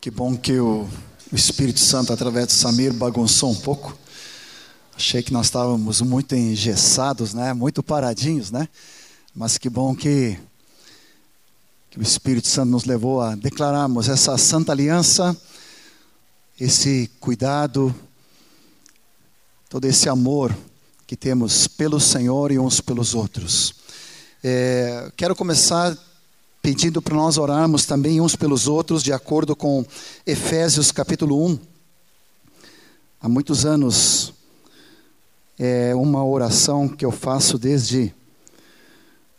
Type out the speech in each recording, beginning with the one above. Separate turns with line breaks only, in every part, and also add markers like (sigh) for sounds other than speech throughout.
Que bom que o, Espírito Santo, através de Samir, bagunçou um pouco. Achei que nós estávamos muito engessados, né? Muito paradinhos, né? Mas que bom que, que o Espírito Santo nos levou a declararmos essa santa aliança, esse cuidado, todo esse amor que temos pelo Senhor e uns pelos outros. É, quero começar pedindo para nós orarmos também uns pelos outros, de acordo com Efésios capítulo 1. Há muitos anos, é uma oração que eu faço desde,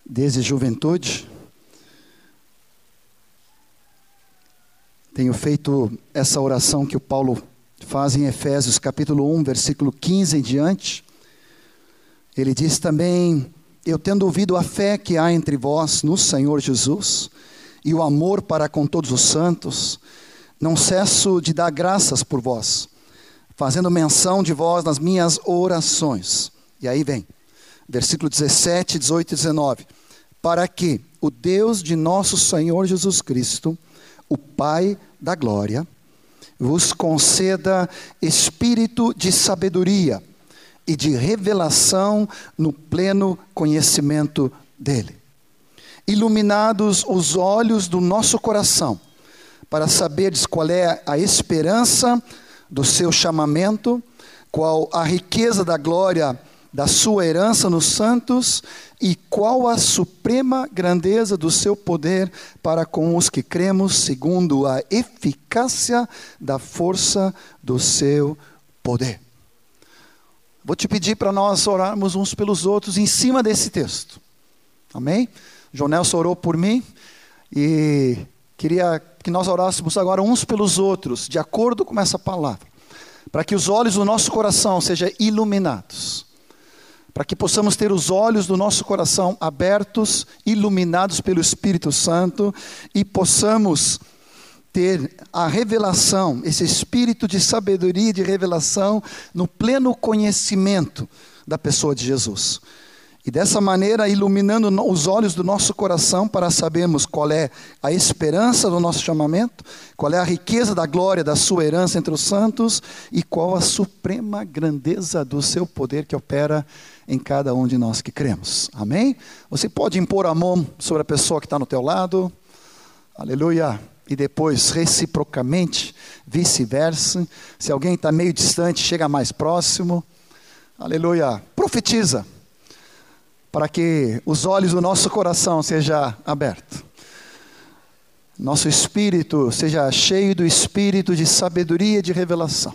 desde juventude. Tenho feito essa oração que o Paulo faz em Efésios capítulo 1, versículo 15 em diante. Ele diz também eu tendo ouvido a fé que há entre vós no Senhor Jesus e o amor para com todos os santos, não cesso de dar graças por vós, fazendo menção de vós nas minhas orações. E aí vem, versículo 17, 18 e 19. Para que o Deus de nosso Senhor Jesus Cristo, o Pai da glória, vos conceda espírito de sabedoria e de revelação no pleno conhecimento dele. Iluminados os olhos do nosso coração, para saberes qual é a esperança do seu chamamento, qual a riqueza da glória da sua herança nos santos e qual a suprema grandeza do seu poder para com os que cremos, segundo a eficácia da força do seu poder. Vou te pedir para nós orarmos uns pelos outros em cima desse texto. Amém? Jonelson orou por mim e queria que nós orássemos agora uns pelos outros, de acordo com essa palavra, para que os olhos do nosso coração sejam iluminados, para que possamos ter os olhos do nosso coração abertos, iluminados pelo Espírito Santo e possamos ter a revelação, esse espírito de sabedoria e de revelação no pleno conhecimento da pessoa de Jesus. E dessa maneira, iluminando os olhos do nosso coração para sabermos qual é a esperança do nosso chamamento, qual é a riqueza da glória da sua herança entre os santos e qual a suprema grandeza do seu poder que opera em cada um de nós que cremos. Amém? Você pode impor a mão sobre a pessoa que está no teu lado. Aleluia e depois reciprocamente, vice-versa. Se alguém está meio distante, chega mais próximo. Aleluia. Profetiza para que os olhos do nosso coração sejam abertos. Nosso espírito seja cheio do espírito de sabedoria e de revelação.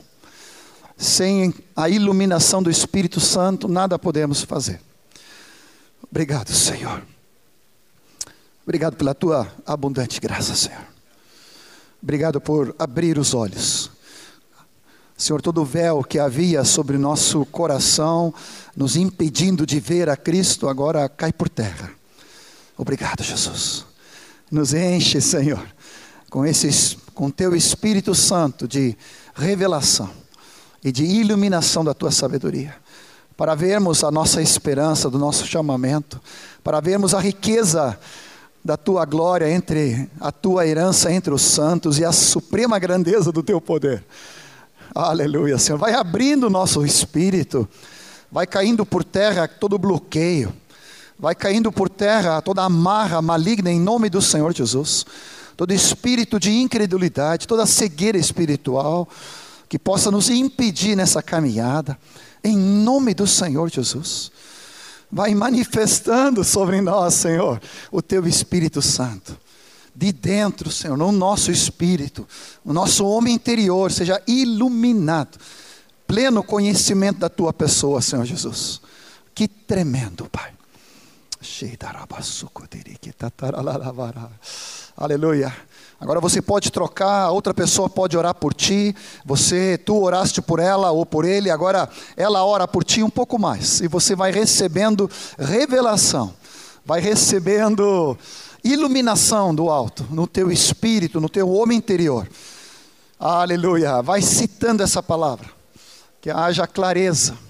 Sem a iluminação do Espírito Santo, nada podemos fazer. Obrigado, Senhor. Obrigado pela tua abundante graça, Senhor. Obrigado por abrir os olhos. Senhor, todo o véu que havia sobre nosso coração, nos impedindo de ver a Cristo, agora cai por terra. Obrigado, Jesus. Nos enche, Senhor, com esse com teu Espírito Santo de revelação e de iluminação da tua sabedoria, para vermos a nossa esperança do nosso chamamento, para vermos a riqueza da tua glória entre a tua herança entre os santos e a suprema grandeza do teu poder. Aleluia, Senhor. Vai abrindo o nosso espírito, vai caindo por terra todo bloqueio, vai caindo por terra toda amarra maligna em nome do Senhor Jesus. Todo espírito de incredulidade, toda cegueira espiritual que possa nos impedir nessa caminhada, em nome do Senhor Jesus. Vai manifestando sobre nós, Senhor, o teu Espírito Santo. De dentro, Senhor, no nosso espírito, o nosso homem interior seja iluminado, pleno conhecimento da tua pessoa, Senhor Jesus. Que tremendo, Pai. Aleluia. Agora você pode trocar, outra pessoa pode orar por ti, você, tu oraste por ela ou por ele, agora ela ora por ti um pouco mais, e você vai recebendo revelação, vai recebendo iluminação do alto, no teu espírito, no teu homem interior. Aleluia. Vai citando essa palavra, que haja clareza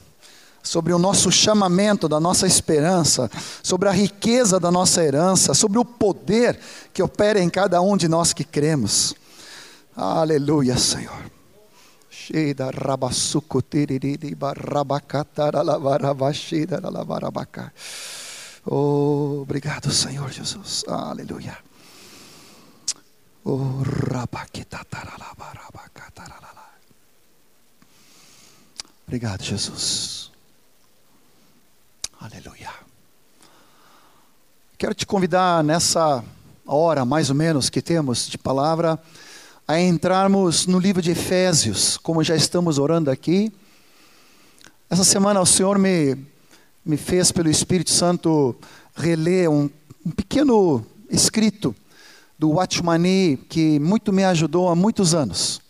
sobre o nosso chamamento, da nossa esperança, sobre a riqueza da nossa herança, sobre o poder que opera em cada um de nós que cremos. Aleluia, Senhor. Oh, obrigado, Senhor Jesus. Aleluia. Oh, Obrigado, Jesus. Aleluia. Quero te convidar nessa hora, mais ou menos, que temos de palavra, a entrarmos no livro de Efésios, como já estamos orando aqui. Essa semana o Senhor me, me fez, pelo Espírito Santo, reler um, um pequeno escrito do Watchmani, que muito me ajudou há muitos anos,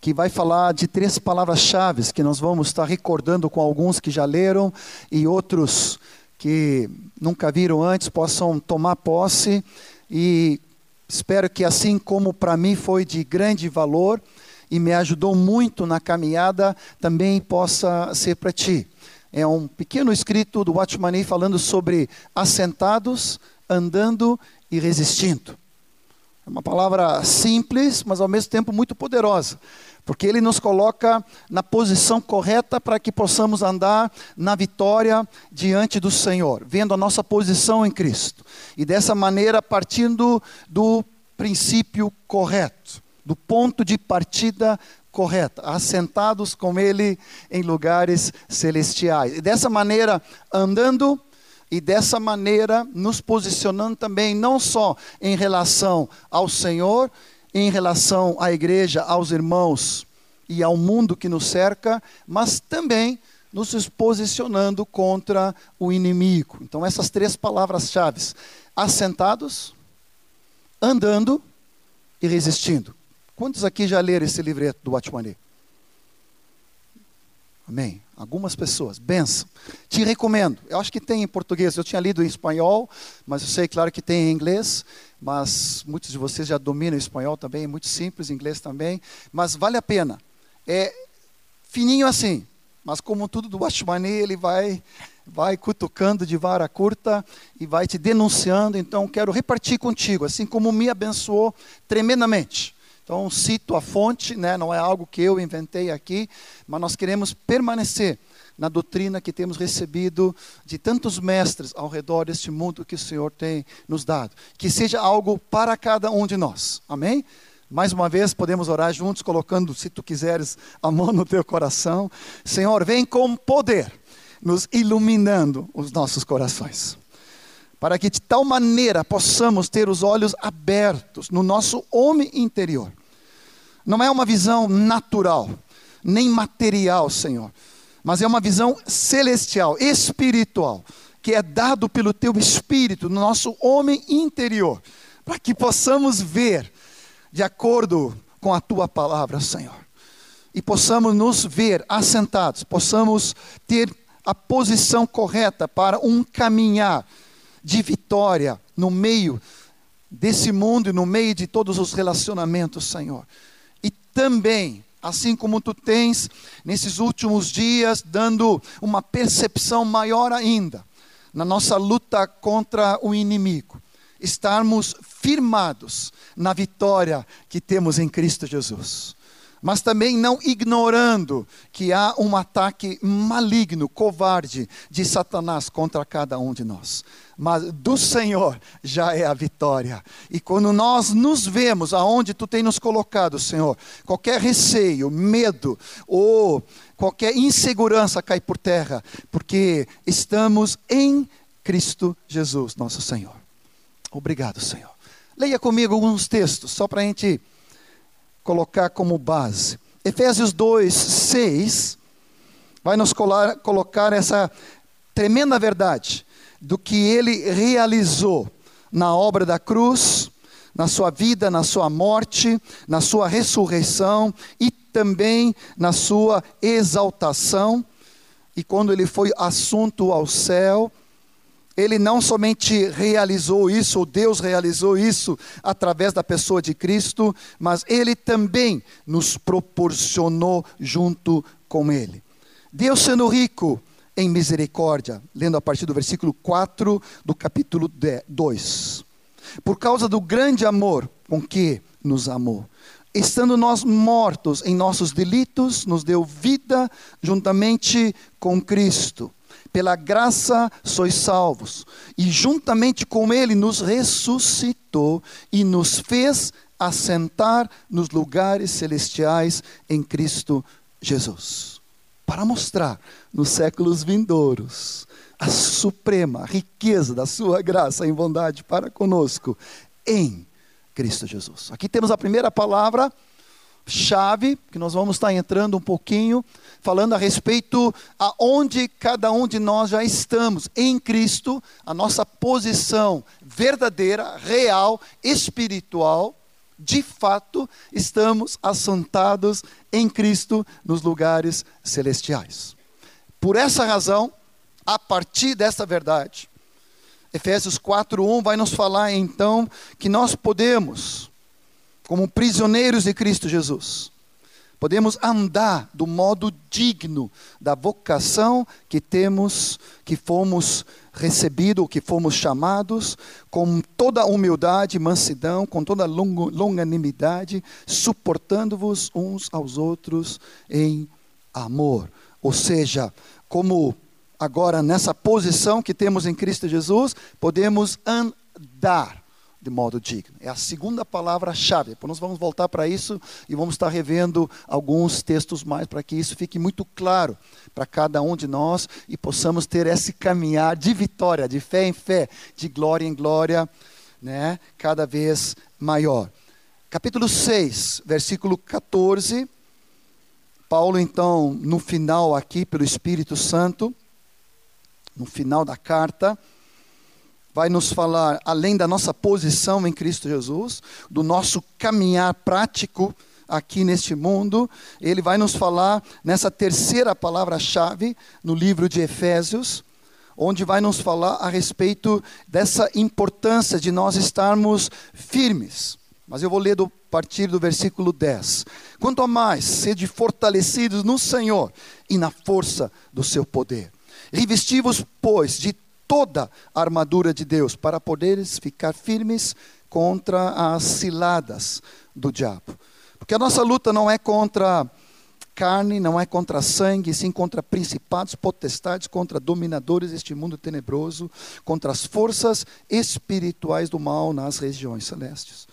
que vai falar de três palavras-chave que nós vamos estar recordando com alguns que já leram e outros que nunca viram antes possam tomar posse e espero que assim como para mim foi de grande valor e me ajudou muito na caminhada, também possa ser para ti. É um pequeno escrito do Watchmani falando sobre assentados, andando e resistindo. É uma palavra simples, mas ao mesmo tempo muito poderosa, porque ele nos coloca na posição correta para que possamos andar na vitória diante do Senhor, vendo a nossa posição em Cristo. E dessa maneira, partindo do princípio correto, do ponto de partida correta, assentados com Ele em lugares celestiais. E dessa maneira, andando e dessa maneira nos posicionando também não só em relação ao Senhor, em relação à igreja, aos irmãos e ao mundo que nos cerca, mas também nos posicionando contra o inimigo. Então essas três palavras-chave: assentados, andando e resistindo. Quantos aqui já leram esse livreto do Watchmani? Amém. Algumas pessoas. Benção. Te recomendo. Eu acho que tem em português. Eu tinha lido em espanhol, mas eu sei, claro, que tem em inglês. Mas muitos de vocês já dominam espanhol também. É muito simples, inglês também. Mas vale a pena. É fininho assim. Mas como tudo do Watchmani, ele vai vai cutucando de vara curta e vai te denunciando. Então, quero repartir contigo, assim como me abençoou tremendamente. Então, cito a fonte, né? não é algo que eu inventei aqui, mas nós queremos permanecer na doutrina que temos recebido de tantos mestres ao redor deste mundo que o Senhor tem nos dado. Que seja algo para cada um de nós. Amém? Mais uma vez, podemos orar juntos, colocando, se tu quiseres, a mão no teu coração. Senhor, vem com poder, nos iluminando os nossos corações para que de tal maneira possamos ter os olhos abertos no nosso homem interior, não é uma visão natural, nem material, Senhor, mas é uma visão celestial, espiritual, que é dado pelo teu espírito no nosso homem interior, para que possamos ver de acordo com a tua palavra, Senhor. E possamos nos ver assentados, possamos ter a posição correta para um caminhar de vitória no meio desse mundo e no meio de todos os relacionamentos, Senhor também, assim como tu tens nesses últimos dias, dando uma percepção maior ainda na nossa luta contra o inimigo, estarmos firmados na vitória que temos em Cristo Jesus mas também não ignorando que há um ataque maligno, covarde de Satanás contra cada um de nós. Mas do Senhor já é a vitória. E quando nós nos vemos aonde tu tem nos colocado, Senhor, qualquer receio, medo ou qualquer insegurança cai por terra, porque estamos em Cristo Jesus, nosso Senhor. Obrigado, Senhor. Leia comigo alguns textos, só para a gente colocar como base. Efésios 2, 6 vai nos colocar essa tremenda verdade do que ele realizou na obra da cruz, na sua vida, na sua morte, na sua ressurreição e também na sua exaltação. E quando ele foi assunto ao céu, ele não somente realizou isso, ou Deus realizou isso através da pessoa de Cristo, mas ele também nos proporcionou junto com ele. Deus sendo rico em misericórdia, lendo a partir do versículo 4 do capítulo 2. Por causa do grande amor com que nos amou. Estando nós mortos em nossos delitos, nos deu vida juntamente com Cristo. Pela graça sois salvos, e juntamente com Ele nos ressuscitou e nos fez assentar nos lugares celestiais em Cristo Jesus. Para mostrar nos séculos vindouros a suprema riqueza da Sua graça em bondade para conosco em Cristo Jesus. Aqui temos a primeira palavra chave, que nós vamos estar entrando um pouquinho, falando a respeito aonde cada um de nós já estamos em Cristo, a nossa posição verdadeira, real, espiritual, de fato, estamos assentados em Cristo nos lugares celestiais. Por essa razão, a partir dessa verdade, Efésios 4:1 vai nos falar então que nós podemos, como prisioneiros de Cristo Jesus, podemos andar do modo digno da vocação que temos, que fomos recebidos, que fomos chamados, com toda humildade, mansidão, com toda longanimidade, suportando-vos uns aos outros em amor. Ou seja, como agora nessa posição que temos em Cristo Jesus, podemos andar de modo digno. É a segunda palavra-chave. Depois nós vamos voltar para isso e vamos estar revendo alguns textos mais para que isso fique muito claro para cada um de nós e possamos ter esse caminhar de vitória, de fé em fé, de glória em glória, né, cada vez maior. Capítulo 6, versículo 14. Paulo então, no final aqui pelo Espírito Santo, no final da carta, vai nos falar, além da nossa posição em Cristo Jesus, do nosso caminhar prático aqui neste mundo, ele vai nos falar nessa terceira palavra-chave no livro de Efésios, onde vai nos falar a respeito dessa importância de nós estarmos firmes. Mas eu vou ler do partir do versículo 10. Quanto a mais, sede fortalecidos no Senhor e na força do seu poder. Revesti-vos, pois, de toda a armadura de Deus, para poderes ficar firmes contra as ciladas do diabo. Porque a nossa luta não é contra carne, não é contra sangue, sim contra principados, potestades, contra dominadores deste mundo tenebroso, contra as forças espirituais do mal nas regiões celestes.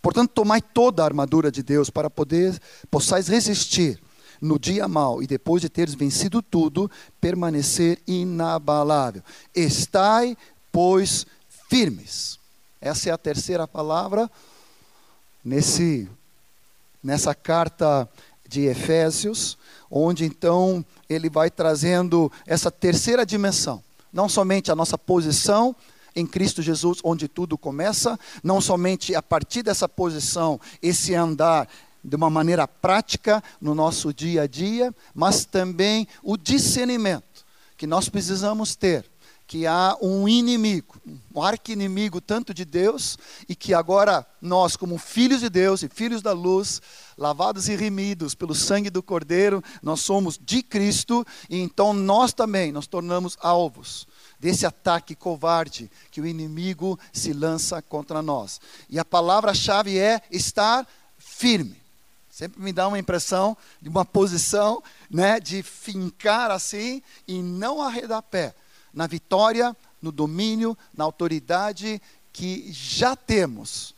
Portanto, tomai toda a armadura de Deus para poder possais resistir no dia mau e depois de teres vencido tudo, permanecer inabalável. Estai, pois, firmes. Essa é a terceira palavra nesse nessa carta de Efésios, onde então ele vai trazendo essa terceira dimensão, não somente a nossa posição em Cristo Jesus, onde tudo começa, não somente a partir dessa posição, esse andar de uma maneira prática no nosso dia a dia, mas também o discernimento que nós precisamos ter que há um inimigo, um arqui-inimigo tanto de Deus, e que agora nós, como filhos de Deus e filhos da luz, lavados e remidos pelo sangue do Cordeiro, nós somos de Cristo, e então nós também nos tornamos alvos desse ataque covarde que o inimigo se lança contra nós. E a palavra-chave é estar firme. Sempre me dá uma impressão de uma posição né, de fincar assim e não arredar pé na vitória, no domínio, na autoridade que já temos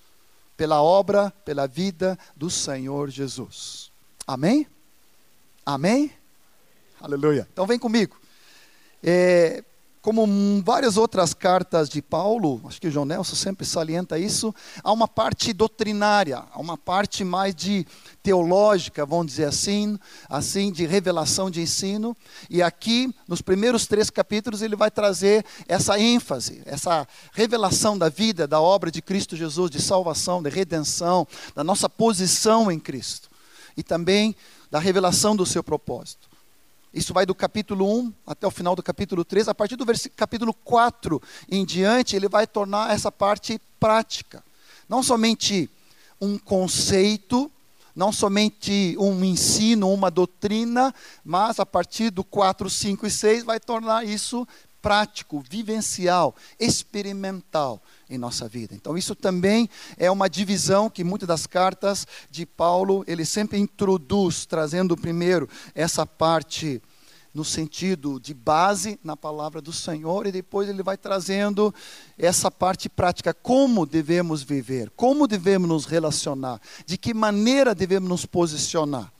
pela obra, pela vida do Senhor Jesus. Amém? Amém? Aleluia. Então vem comigo. É, como várias outras cartas de Paulo, acho que o João Nelson sempre salienta isso, há uma parte doutrinária, há uma parte mais de teológica, vamos dizer assim, assim de revelação de ensino. E aqui, nos primeiros três capítulos, ele vai trazer essa ênfase, essa revelação da vida, da obra de Cristo Jesus, de salvação, de redenção, da nossa posição em Cristo. E também da revelação do seu propósito. Isso vai do capítulo 1 até o final do capítulo 3. A partir do capítulo 4 em diante, ele vai tornar essa parte prática. Não somente um conceito, não somente um ensino, uma doutrina, mas a partir do 4, 5 e 6 vai tornar isso prático, vivencial, experimental em nossa vida. Então isso também é uma divisão que muitas das cartas de Paulo ele sempre introduz, trazendo primeiro essa parte no sentido de base na palavra do Senhor, e depois ele vai trazendo essa parte prática, como devemos viver, como devemos nos relacionar, de que maneira devemos nos posicionar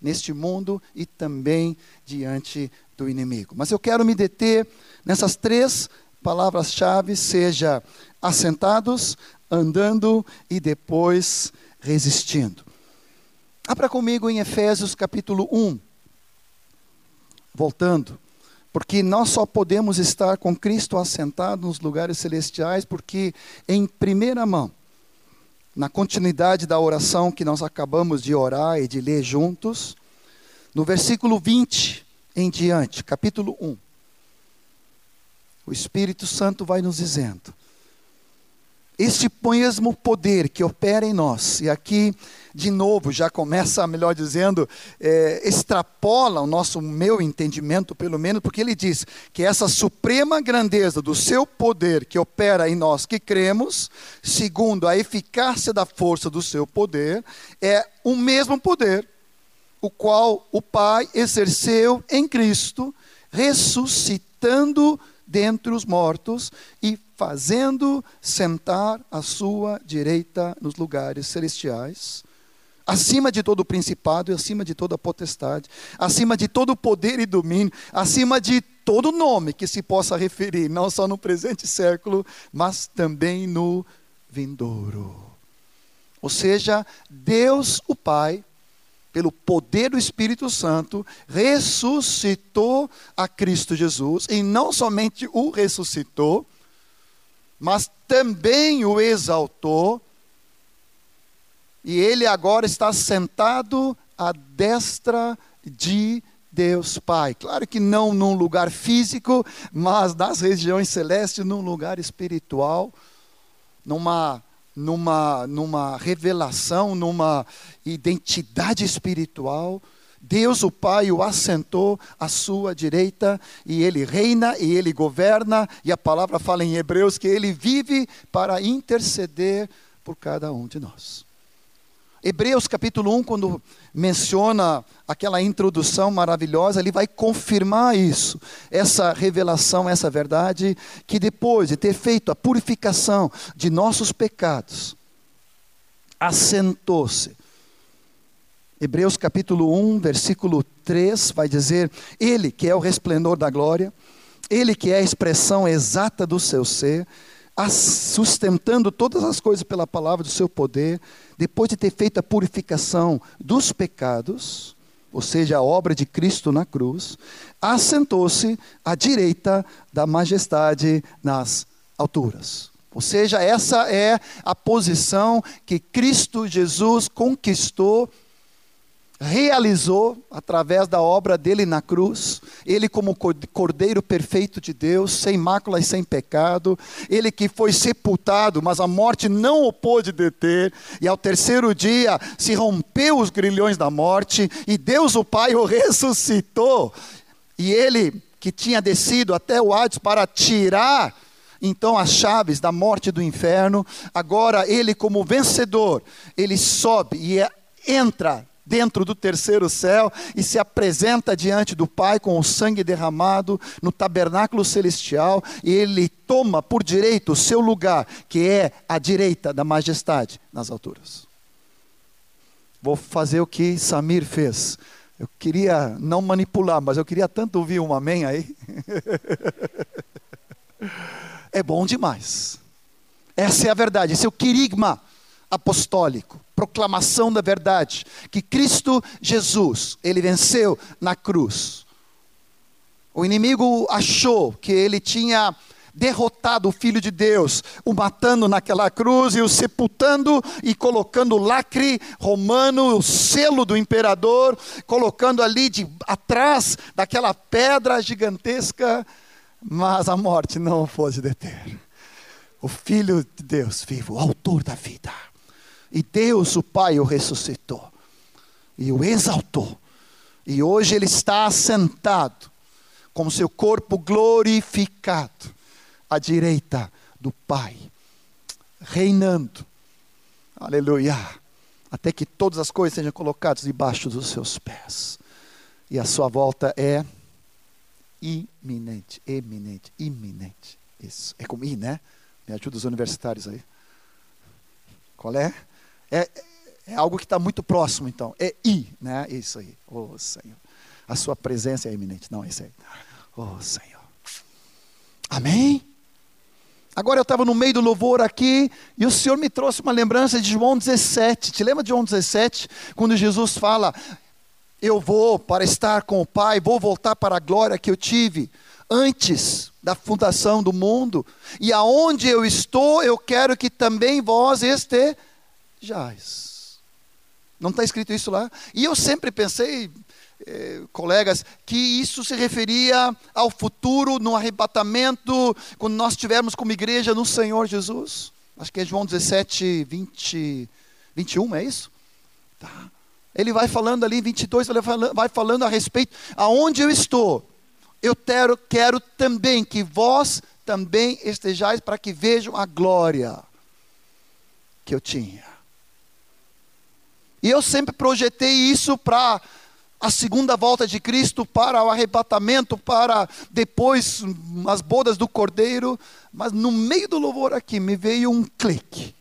neste mundo e também diante do inimigo. Mas eu quero me deter nessas três palavras-chave, seja assentados, andando e depois resistindo. Abra comigo em Efésios capítulo 1 voltando, porque nós só podemos estar com Cristo assentado nos lugares celestiais, porque em primeira mão, na continuidade da oração que nós acabamos de orar e de ler juntos, no versículo 20 em diante, capítulo 1, o Espírito Santo vai nos dizendo: este mesmo poder que opera em nós, e aqui, de novo, já começa, melhor dizendo, é, extrapola o nosso, meu entendimento, pelo menos, porque ele diz que essa suprema grandeza do seu poder que opera em nós que cremos, segundo a eficácia da força do seu poder, é o mesmo poder, o qual o Pai exerceu em Cristo, ressuscitando dentre os mortos e fazendo sentar a sua direita nos lugares celestiais, acima de todo principado e acima de toda potestade, acima de todo poder e domínio, acima de todo nome que se possa referir, não só no presente século, mas também no vindouro. Ou seja, Deus o Pai pelo poder do Espírito Santo, ressuscitou a Cristo Jesus, e não somente o ressuscitou, mas também o exaltou, e ele agora está sentado à destra de Deus Pai. Claro que não num lugar físico, mas nas regiões celestes, num lugar espiritual, numa numa numa revelação, numa identidade espiritual. Deus o Pai o assentou à sua direita e ele reina e ele governa, e a palavra fala em Hebreus que ele vive para interceder por cada um de nós. Hebreus capítulo 1, quando menciona aquela introdução maravilhosa, ele vai confirmar isso, essa revelação, essa verdade, que depois de ter feito a purificação de nossos pecados, assentou-se. Hebreus capítulo 1, versículo 3 vai dizer: Ele que é o resplendor da glória, Ele que é a expressão exata do seu ser, sustentando todas as coisas pela palavra do seu poder, depois de ter feito a purificação dos pecados, ou seja, a obra de Cristo na cruz, assentou-se à direita da majestade nas alturas. Ou seja, essa é a posição que Cristo Jesus conquistou realizou através da obra dele na cruz, ele como cordeiro perfeito de Deus, sem mácula e sem pecado, ele que foi sepultado, mas a morte não o pôde deter, e ao terceiro dia se rompeu os grilhões da morte, e Deus o Pai o ressuscitou, e ele que tinha descido até o Hades para tirar então as chaves da morte do inferno, agora ele como vencedor, ele sobe e é, entra dentro do terceiro céu e se apresenta diante do Pai com o sangue derramado no tabernáculo celestial e ele toma por direito o seu lugar, que é a direita da majestade nas alturas. Vou fazer o que Samir fez. Eu queria não manipular, mas eu queria tanto ouvir um amém aí. (laughs) é bom demais. Essa é a verdade, esse é o querigma apostólico, proclamação da verdade, que Cristo Jesus, ele venceu na cruz. O inimigo achou que ele tinha derrotado o Filho de Deus, o matando naquela cruz e o sepultando e colocando o lacre romano, o selo do imperador, colocando ali de, atrás daquela pedra gigantesca, mas a morte não pôde deter. O Filho de Deus vivo, o autor da vida e Deus, o Pai, o ressuscitou e o exaltou. E hoje ele está assentado com seu corpo glorificado à direita do Pai, reinando. Aleluia. Até que todas as coisas sejam colocadas debaixo dos seus pés. E a sua volta é iminente, eminente, iminente. Isso. É com I, né? Me ajuda os universitários aí. Qual é? É, é algo que está muito próximo, então. É I, né? Isso aí. Oh, Senhor. A sua presença é iminente. Não, é isso aí. Oh, Senhor. Amém? Agora eu estava no meio do louvor aqui e o Senhor me trouxe uma lembrança de João 17. Te lembra de João 17? Quando Jesus fala: Eu vou para estar com o Pai, vou voltar para a glória que eu tive antes da fundação do mundo, e aonde eu estou, eu quero que também vós estejais. Não está escrito isso lá? E eu sempre pensei, eh, colegas, que isso se referia ao futuro, no arrebatamento, quando nós estivermos como igreja no Senhor Jesus. Acho que é João 17, 20, 21, é isso? Tá. Ele vai falando ali em 22, ele vai falando a respeito aonde eu estou. Eu quero, quero também que vós também estejais para que vejam a glória que eu tinha. E eu sempre projetei isso para a segunda volta de Cristo, para o arrebatamento, para depois as bodas do Cordeiro, mas no meio do louvor aqui me veio um clique.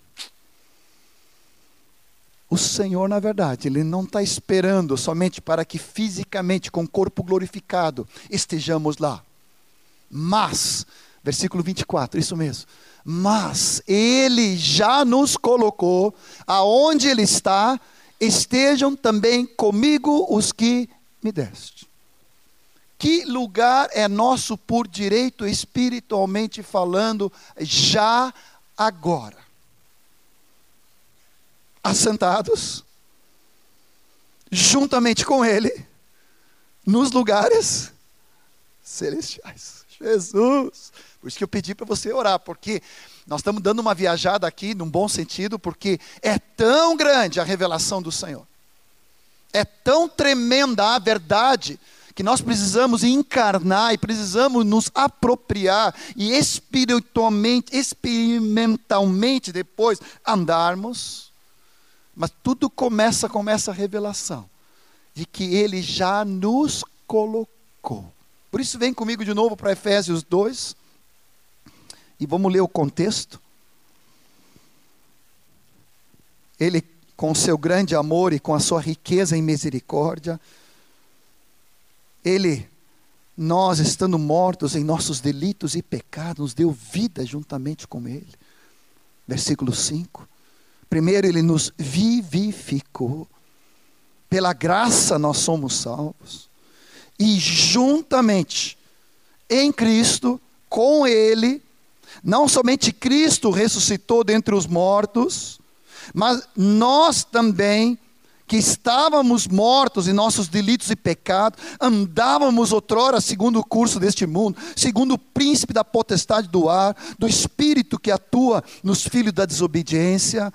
O Senhor, na verdade, Ele não está esperando somente para que fisicamente, com o corpo glorificado, estejamos lá. Mas, versículo 24, isso mesmo. Mas Ele já nos colocou aonde Ele está estejam também comigo os que me deste. Que lugar é nosso por direito espiritualmente falando, já agora? Assentados, juntamente com Ele, nos lugares celestiais. Jesus! Por isso que eu pedi para você orar, porque nós estamos dando uma viajada aqui, num bom sentido, porque é tão grande a revelação do Senhor. É tão tremenda a verdade que nós precisamos encarnar e precisamos nos apropriar e espiritualmente, experimentalmente depois andarmos. Mas tudo começa com essa revelação de que ele já nos colocou. Por isso vem comigo de novo para Efésios 2. E vamos ler o contexto. Ele, com seu grande amor e com a sua riqueza em misericórdia, ele, nós estando mortos em nossos delitos e pecados, nos deu vida juntamente com Ele. Versículo 5. Primeiro, Ele nos vivificou. Pela graça nós somos salvos. E juntamente em Cristo, com Ele, não somente Cristo ressuscitou dentre os mortos, mas nós também, que estávamos mortos em nossos delitos e pecados, andávamos outrora segundo o curso deste mundo, segundo o príncipe da potestade do ar, do espírito que atua nos filhos da desobediência,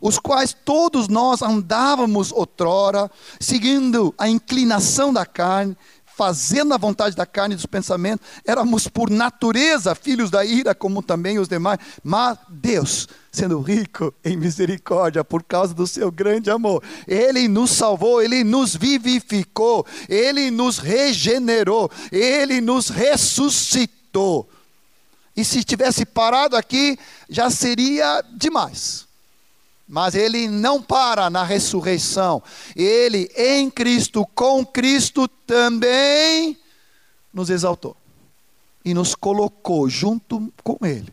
os quais todos nós andávamos outrora, seguindo a inclinação da carne, fazendo a vontade da carne e dos pensamentos, éramos por natureza filhos da ira, como também os demais, mas Deus, sendo rico em misericórdia, por causa do seu grande amor, Ele nos salvou, Ele nos vivificou, Ele nos regenerou, Ele nos ressuscitou. E se tivesse parado aqui, já seria demais. Mas ele não para na ressurreição. Ele, em Cristo, com Cristo, também nos exaltou. E nos colocou junto com Ele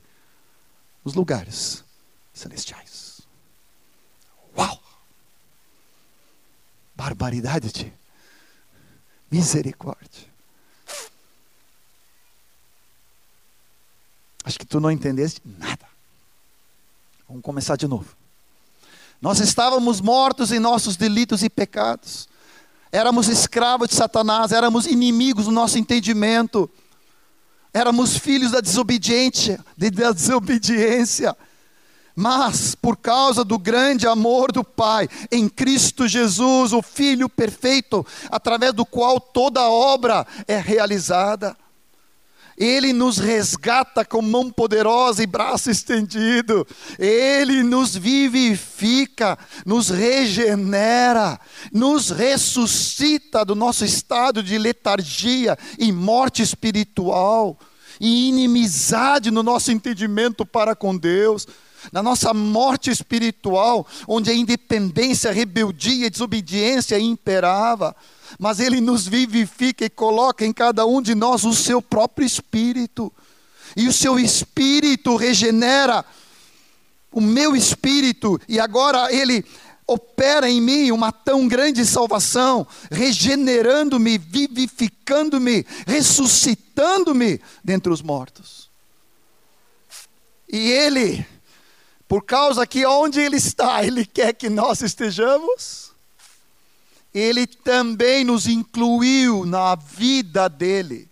nos lugares celestiais. Uau! Barbaridade de misericórdia. Acho que tu não entendeste nada. Vamos começar de novo. Nós estávamos mortos em nossos delitos e pecados. Éramos escravos de Satanás, éramos inimigos do nosso entendimento. Éramos filhos da desobediência, da desobediência. Mas por causa do grande amor do Pai em Cristo Jesus, o Filho perfeito, através do qual toda obra é realizada, Ele nos resgata com mão poderosa e braço estendido. Ele nos vivifica, nos regenera, nos ressuscita do nosso estado de letargia e morte espiritual e inimizade no nosso entendimento para com Deus na nossa morte espiritual, onde a independência, a rebeldia, a desobediência imperava, mas Ele nos vivifica e coloca em cada um de nós o seu próprio espírito, e o seu espírito regenera o meu espírito, e agora Ele opera em mim uma tão grande salvação, regenerando-me, vivificando-me, ressuscitando-me dentre os mortos. E Ele por causa que onde Ele está, (laughs) Ele quer que nós estejamos. Ele também nos incluiu na vida dele,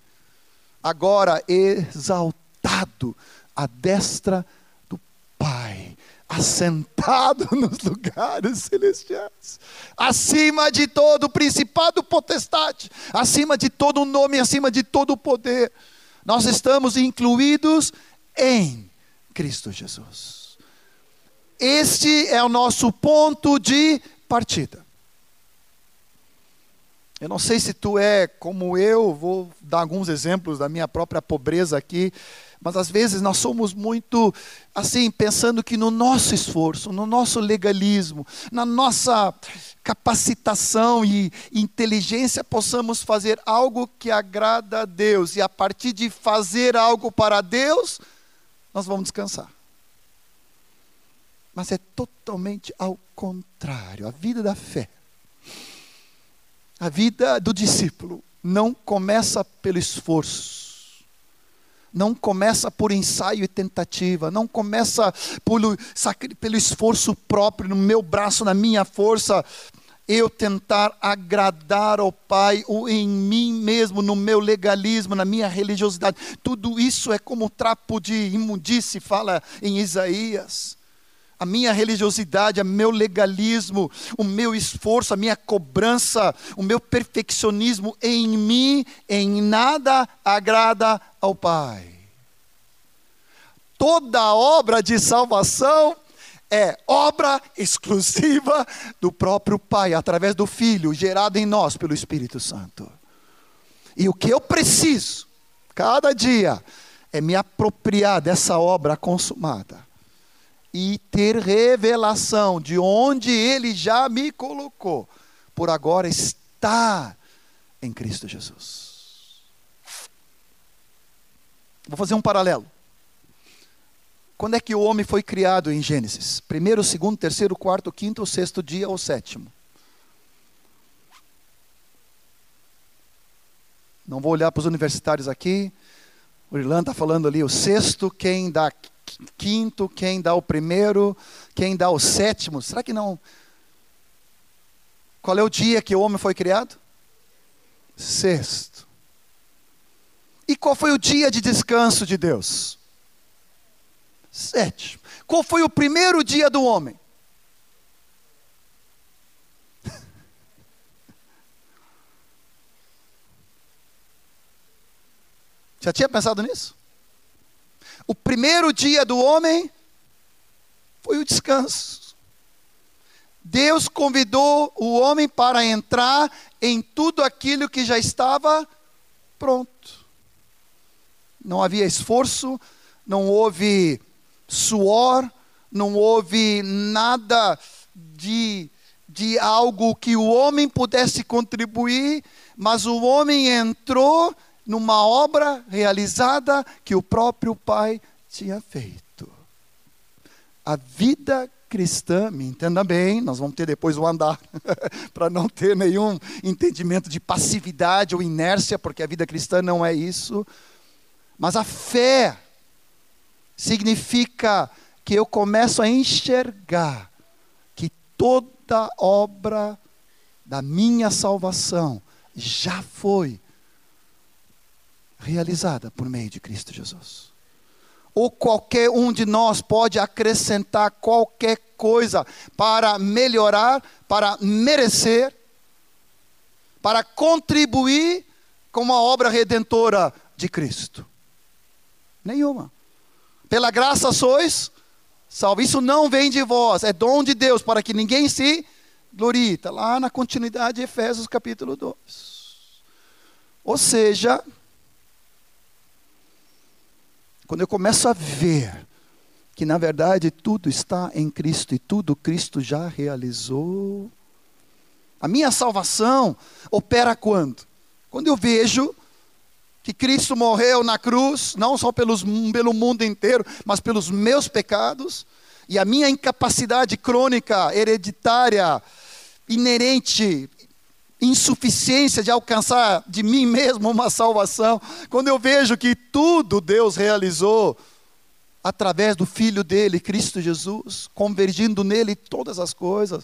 agora exaltado à destra do Pai, assentado (laughs) nos lugares celestiais, acima de todo principado potestade, acima de todo nome, acima de todo poder. Nós estamos incluídos em Cristo Jesus. Este é o nosso ponto de partida. Eu não sei se tu é como eu, vou dar alguns exemplos da minha própria pobreza aqui, mas às vezes nós somos muito assim, pensando que no nosso esforço, no nosso legalismo, na nossa capacitação e inteligência possamos fazer algo que agrada a Deus, e a partir de fazer algo para Deus, nós vamos descansar. Mas é totalmente ao contrário. A vida da fé, a vida do discípulo, não começa pelo esforço, não começa por ensaio e tentativa, não começa por, pelo esforço próprio, no meu braço, na minha força, eu tentar agradar ao Pai, ou em mim mesmo, no meu legalismo, na minha religiosidade. Tudo isso é como trapo de imundície, fala em Isaías a minha religiosidade, o meu legalismo, o meu esforço, a minha cobrança, o meu perfeccionismo em mim, em nada agrada ao Pai. Toda obra de salvação é obra exclusiva do próprio Pai, através do Filho, gerado em nós pelo Espírito Santo. E o que eu preciso, cada dia, é me apropriar dessa obra consumada e ter revelação de onde Ele já me colocou, por agora estar em Cristo Jesus. Vou fazer um paralelo. Quando é que o homem foi criado em Gênesis? Primeiro, segundo, terceiro, quarto, quinto, sexto dia ou sétimo? Não vou olhar para os universitários aqui. O Irlanda está falando ali o sexto, quem dá quinto, quem dá o primeiro, quem dá o sétimo. Será que não? Qual é o dia que o homem foi criado? Sexto. E qual foi o dia de descanso de Deus? Sétimo. Qual foi o primeiro dia do homem? (laughs) Já tinha pensado nisso? O primeiro dia do homem foi o descanso. Deus convidou o homem para entrar em tudo aquilo que já estava pronto. Não havia esforço, não houve suor, não houve nada de, de algo que o homem pudesse contribuir, mas o homem entrou numa obra realizada que o próprio Pai tinha feito. A vida cristã, me entenda bem, nós vamos ter depois o andar, (laughs) para não ter nenhum entendimento de passividade ou inércia, porque a vida cristã não é isso. Mas a fé significa que eu começo a enxergar que toda obra da minha salvação já foi realizada por meio de Cristo Jesus. Ou qualquer um de nós pode acrescentar qualquer coisa para melhorar, para merecer, para contribuir com a obra redentora de Cristo. Nenhuma. Pela graça sois salvos. Isso não vem de vós, é dom de Deus, para que ninguém se glorie. Lá na continuidade de Efésios capítulo 2. Ou seja, quando eu começo a ver que na verdade tudo está em Cristo e tudo Cristo já realizou, a minha salvação opera quando? Quando eu vejo que Cristo morreu na cruz, não só pelos, pelo mundo inteiro, mas pelos meus pecados, e a minha incapacidade crônica, hereditária, inerente, insuficiência de alcançar de mim mesmo uma salvação, quando eu vejo que tudo Deus realizou através do Filho dele, Cristo Jesus, convergindo nele todas as coisas,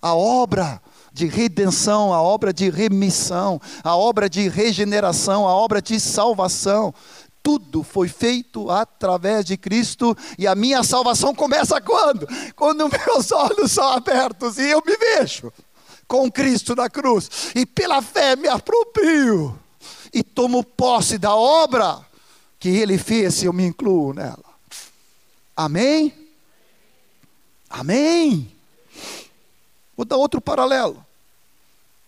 a obra de redenção, a obra de remissão, a obra de regeneração, a obra de salvação. Tudo foi feito através de Cristo e a minha salvação começa quando? Quando meus (laughs) olhos são abertos e eu me vejo com Cristo na cruz e pela fé me aproprio e tomo posse da obra que Ele fez e eu me incluo nela. Amém? Amém? Vou dar outro paralelo.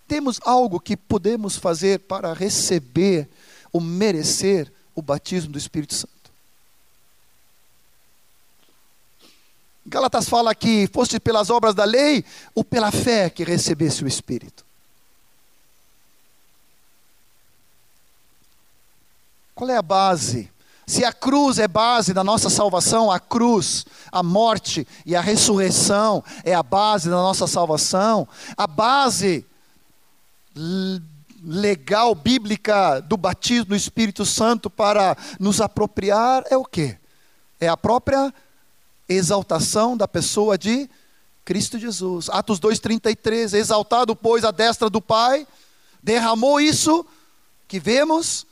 Temos algo que podemos fazer para receber ou merecer o batismo do Espírito Santo. Galatas fala que foste pelas obras da lei ou pela fé que recebesse o Espírito. Qual é a base se a cruz é base da nossa salvação, a cruz, a morte e a ressurreição é a base da nossa salvação, a base legal, bíblica do batismo do Espírito Santo para nos apropriar é o que? É a própria exaltação da pessoa de Cristo Jesus. Atos 2,33, exaltado, pois, a destra do Pai, derramou isso que vemos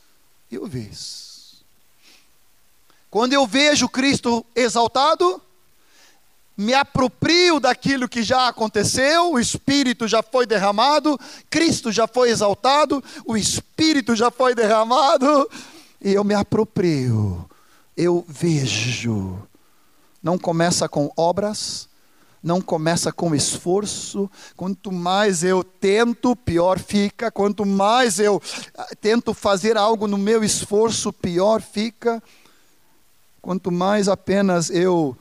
e o vês. Quando eu vejo Cristo exaltado, me aproprio daquilo que já aconteceu, o Espírito já foi derramado, Cristo já foi exaltado, o Espírito já foi derramado, e eu me aproprio, eu vejo. Não começa com obras, não começa com esforço. Quanto mais eu tento, pior fica. Quanto mais eu ah, tento fazer algo no meu esforço, pior fica. Quanto mais apenas eu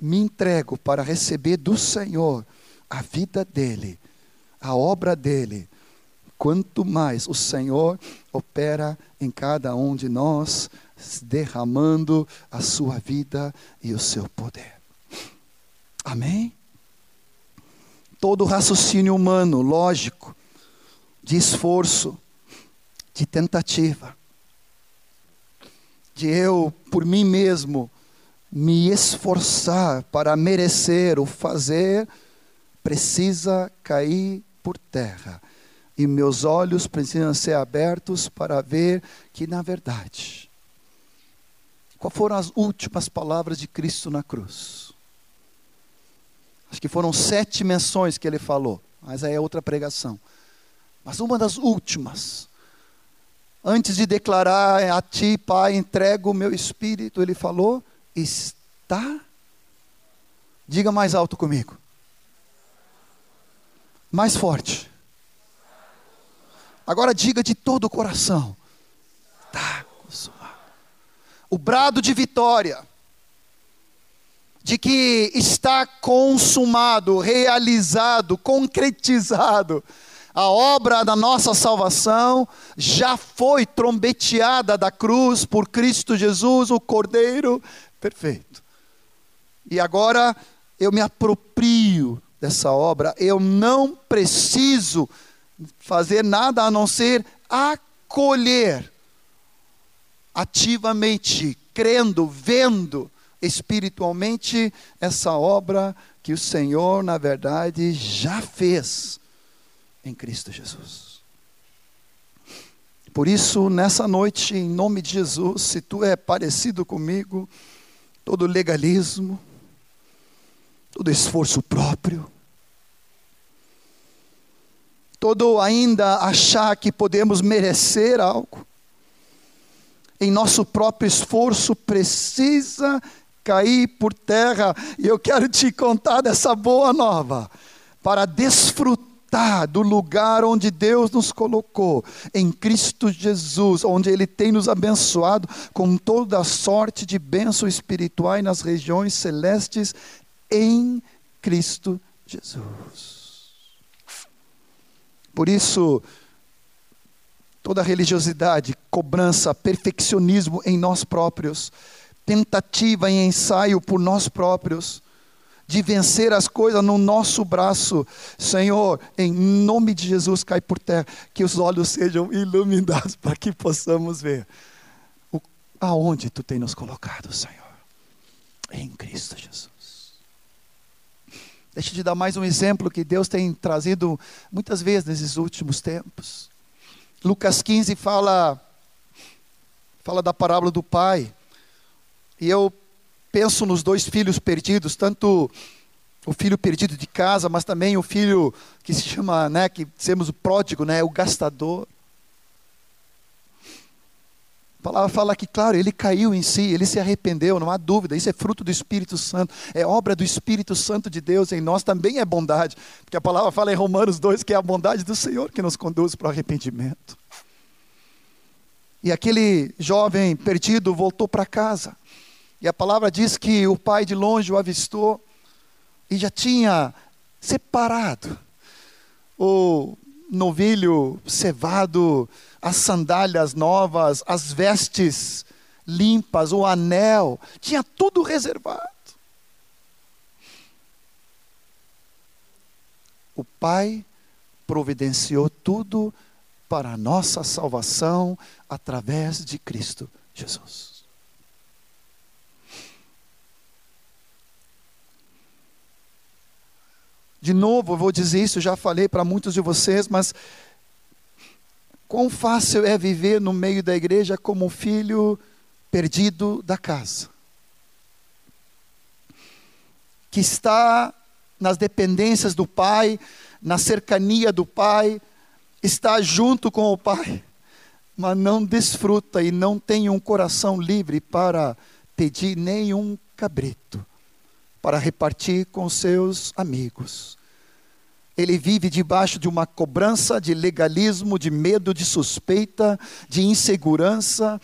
me entrego para receber do Senhor a vida dele, a obra dele, quanto mais o Senhor opera em cada um de nós, derramando a sua vida e o seu poder. Amém? Todo raciocínio humano, lógico, de esforço, de tentativa, de eu, por mim mesmo, me esforçar para merecer ou fazer, precisa cair por terra. E meus olhos precisam ser abertos para ver que, na verdade, quais foram as últimas palavras de Cristo na cruz? Acho que foram sete menções que ele falou, mas aí é outra pregação. Mas uma das últimas, antes de declarar a ti, Pai, entrego o meu espírito, ele falou: está. Diga mais alto comigo. Mais forte. Agora diga de todo o coração. Está. O brado de vitória. De que está consumado, realizado, concretizado a obra da nossa salvação já foi trombeteada da cruz por Cristo Jesus, o Cordeiro perfeito. E agora eu me aproprio dessa obra, eu não preciso fazer nada a não ser acolher ativamente, crendo, vendo espiritualmente essa obra que o Senhor, na verdade, já fez em Cristo Jesus. Por isso, nessa noite, em nome de Jesus, se tu é parecido comigo, todo legalismo, todo esforço próprio, todo ainda achar que podemos merecer algo, em nosso próprio esforço precisa cair por terra. E eu quero te contar dessa boa nova para desfrutar do lugar onde Deus nos colocou, em Cristo Jesus, onde Ele tem nos abençoado com toda a sorte de bênçãos espirituais nas regiões celestes, em Cristo Jesus. Por isso, toda religiosidade, cobrança, perfeccionismo em nós próprios, tentativa e ensaio por nós próprios, de vencer as coisas no nosso braço. Senhor, em nome de Jesus, cai por terra, que os olhos sejam iluminados para que possamos ver o, aonde tu tem nos colocado, Senhor. Em Cristo Jesus. Deixa eu te dar mais um exemplo que Deus tem trazido muitas vezes nesses últimos tempos. Lucas 15 fala fala da parábola do pai. E eu penso nos dois filhos perdidos, tanto o filho perdido de casa, mas também o filho que se chama, né, que dizemos o pródigo, né, o gastador. A palavra fala que, claro, ele caiu em si, ele se arrependeu, não há dúvida, isso é fruto do Espírito Santo, é obra do Espírito Santo de Deus em nós, também é bondade, porque a palavra fala em Romanos 2 que é a bondade do Senhor que nos conduz para o arrependimento. E aquele jovem perdido voltou para casa, e a palavra diz que o pai de longe o avistou e já tinha separado o novilho cevado, as sandálias novas, as vestes limpas, o anel, tinha tudo reservado. O Pai providenciou tudo para a nossa salvação através de Cristo Jesus. De novo, eu vou dizer isso, já falei para muitos de vocês, mas Quão fácil é viver no meio da igreja como um filho perdido da casa, que está nas dependências do pai, na cercania do pai, está junto com o pai, mas não desfruta e não tem um coração livre para pedir nenhum cabrito para repartir com seus amigos ele vive debaixo de uma cobrança de legalismo, de medo, de suspeita, de insegurança,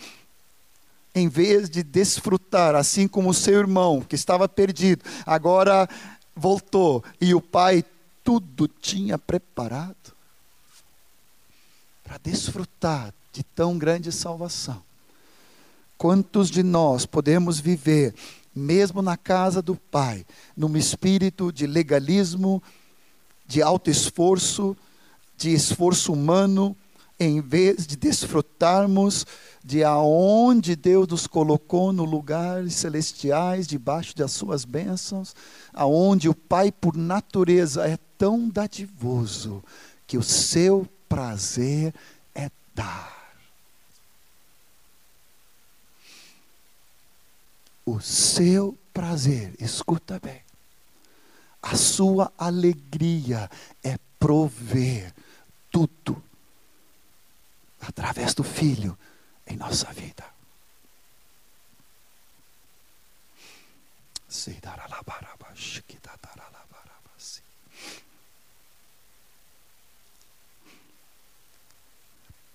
em vez de desfrutar, assim como o seu irmão que estava perdido, agora voltou e o pai tudo tinha preparado para desfrutar de tão grande salvação. Quantos de nós podemos viver, mesmo na casa do Pai, num espírito de legalismo, de alto esforço, de esforço humano, em vez de desfrutarmos de aonde Deus nos colocou no lugares celestiais, debaixo das suas bênçãos, aonde o Pai por natureza é tão dadivoso que o seu prazer é dar. O seu prazer, escuta bem, a sua alegria é prover tudo através do Filho em nossa vida.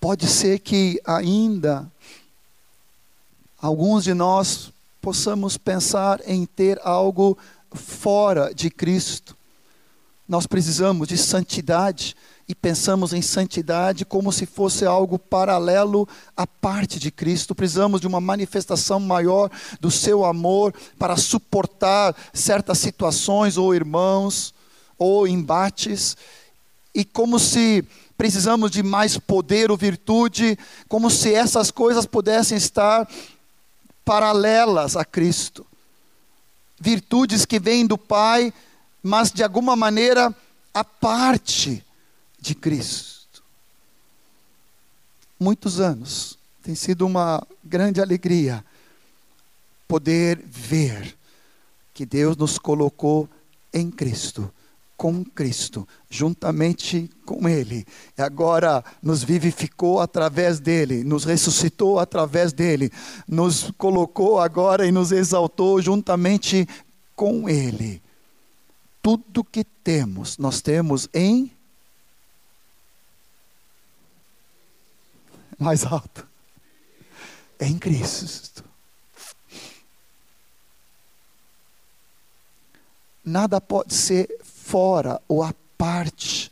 Pode ser que ainda alguns de nós possamos pensar em ter algo fora de Cristo. Nós precisamos de santidade e pensamos em santidade como se fosse algo paralelo à parte de Cristo. Precisamos de uma manifestação maior do seu amor para suportar certas situações ou irmãos ou embates e como se precisamos de mais poder ou virtude, como se essas coisas pudessem estar paralelas a Cristo virtudes que vêm do Pai, mas de alguma maneira a parte de Cristo. Muitos anos tem sido uma grande alegria poder ver que Deus nos colocou em Cristo com Cristo, juntamente com Ele. E agora nos vivificou através dele, nos ressuscitou através dele, nos colocou agora e nos exaltou juntamente com Ele. Tudo que temos, nós temos em. Mais alto. Em Cristo. Nada pode ser fora ou à parte.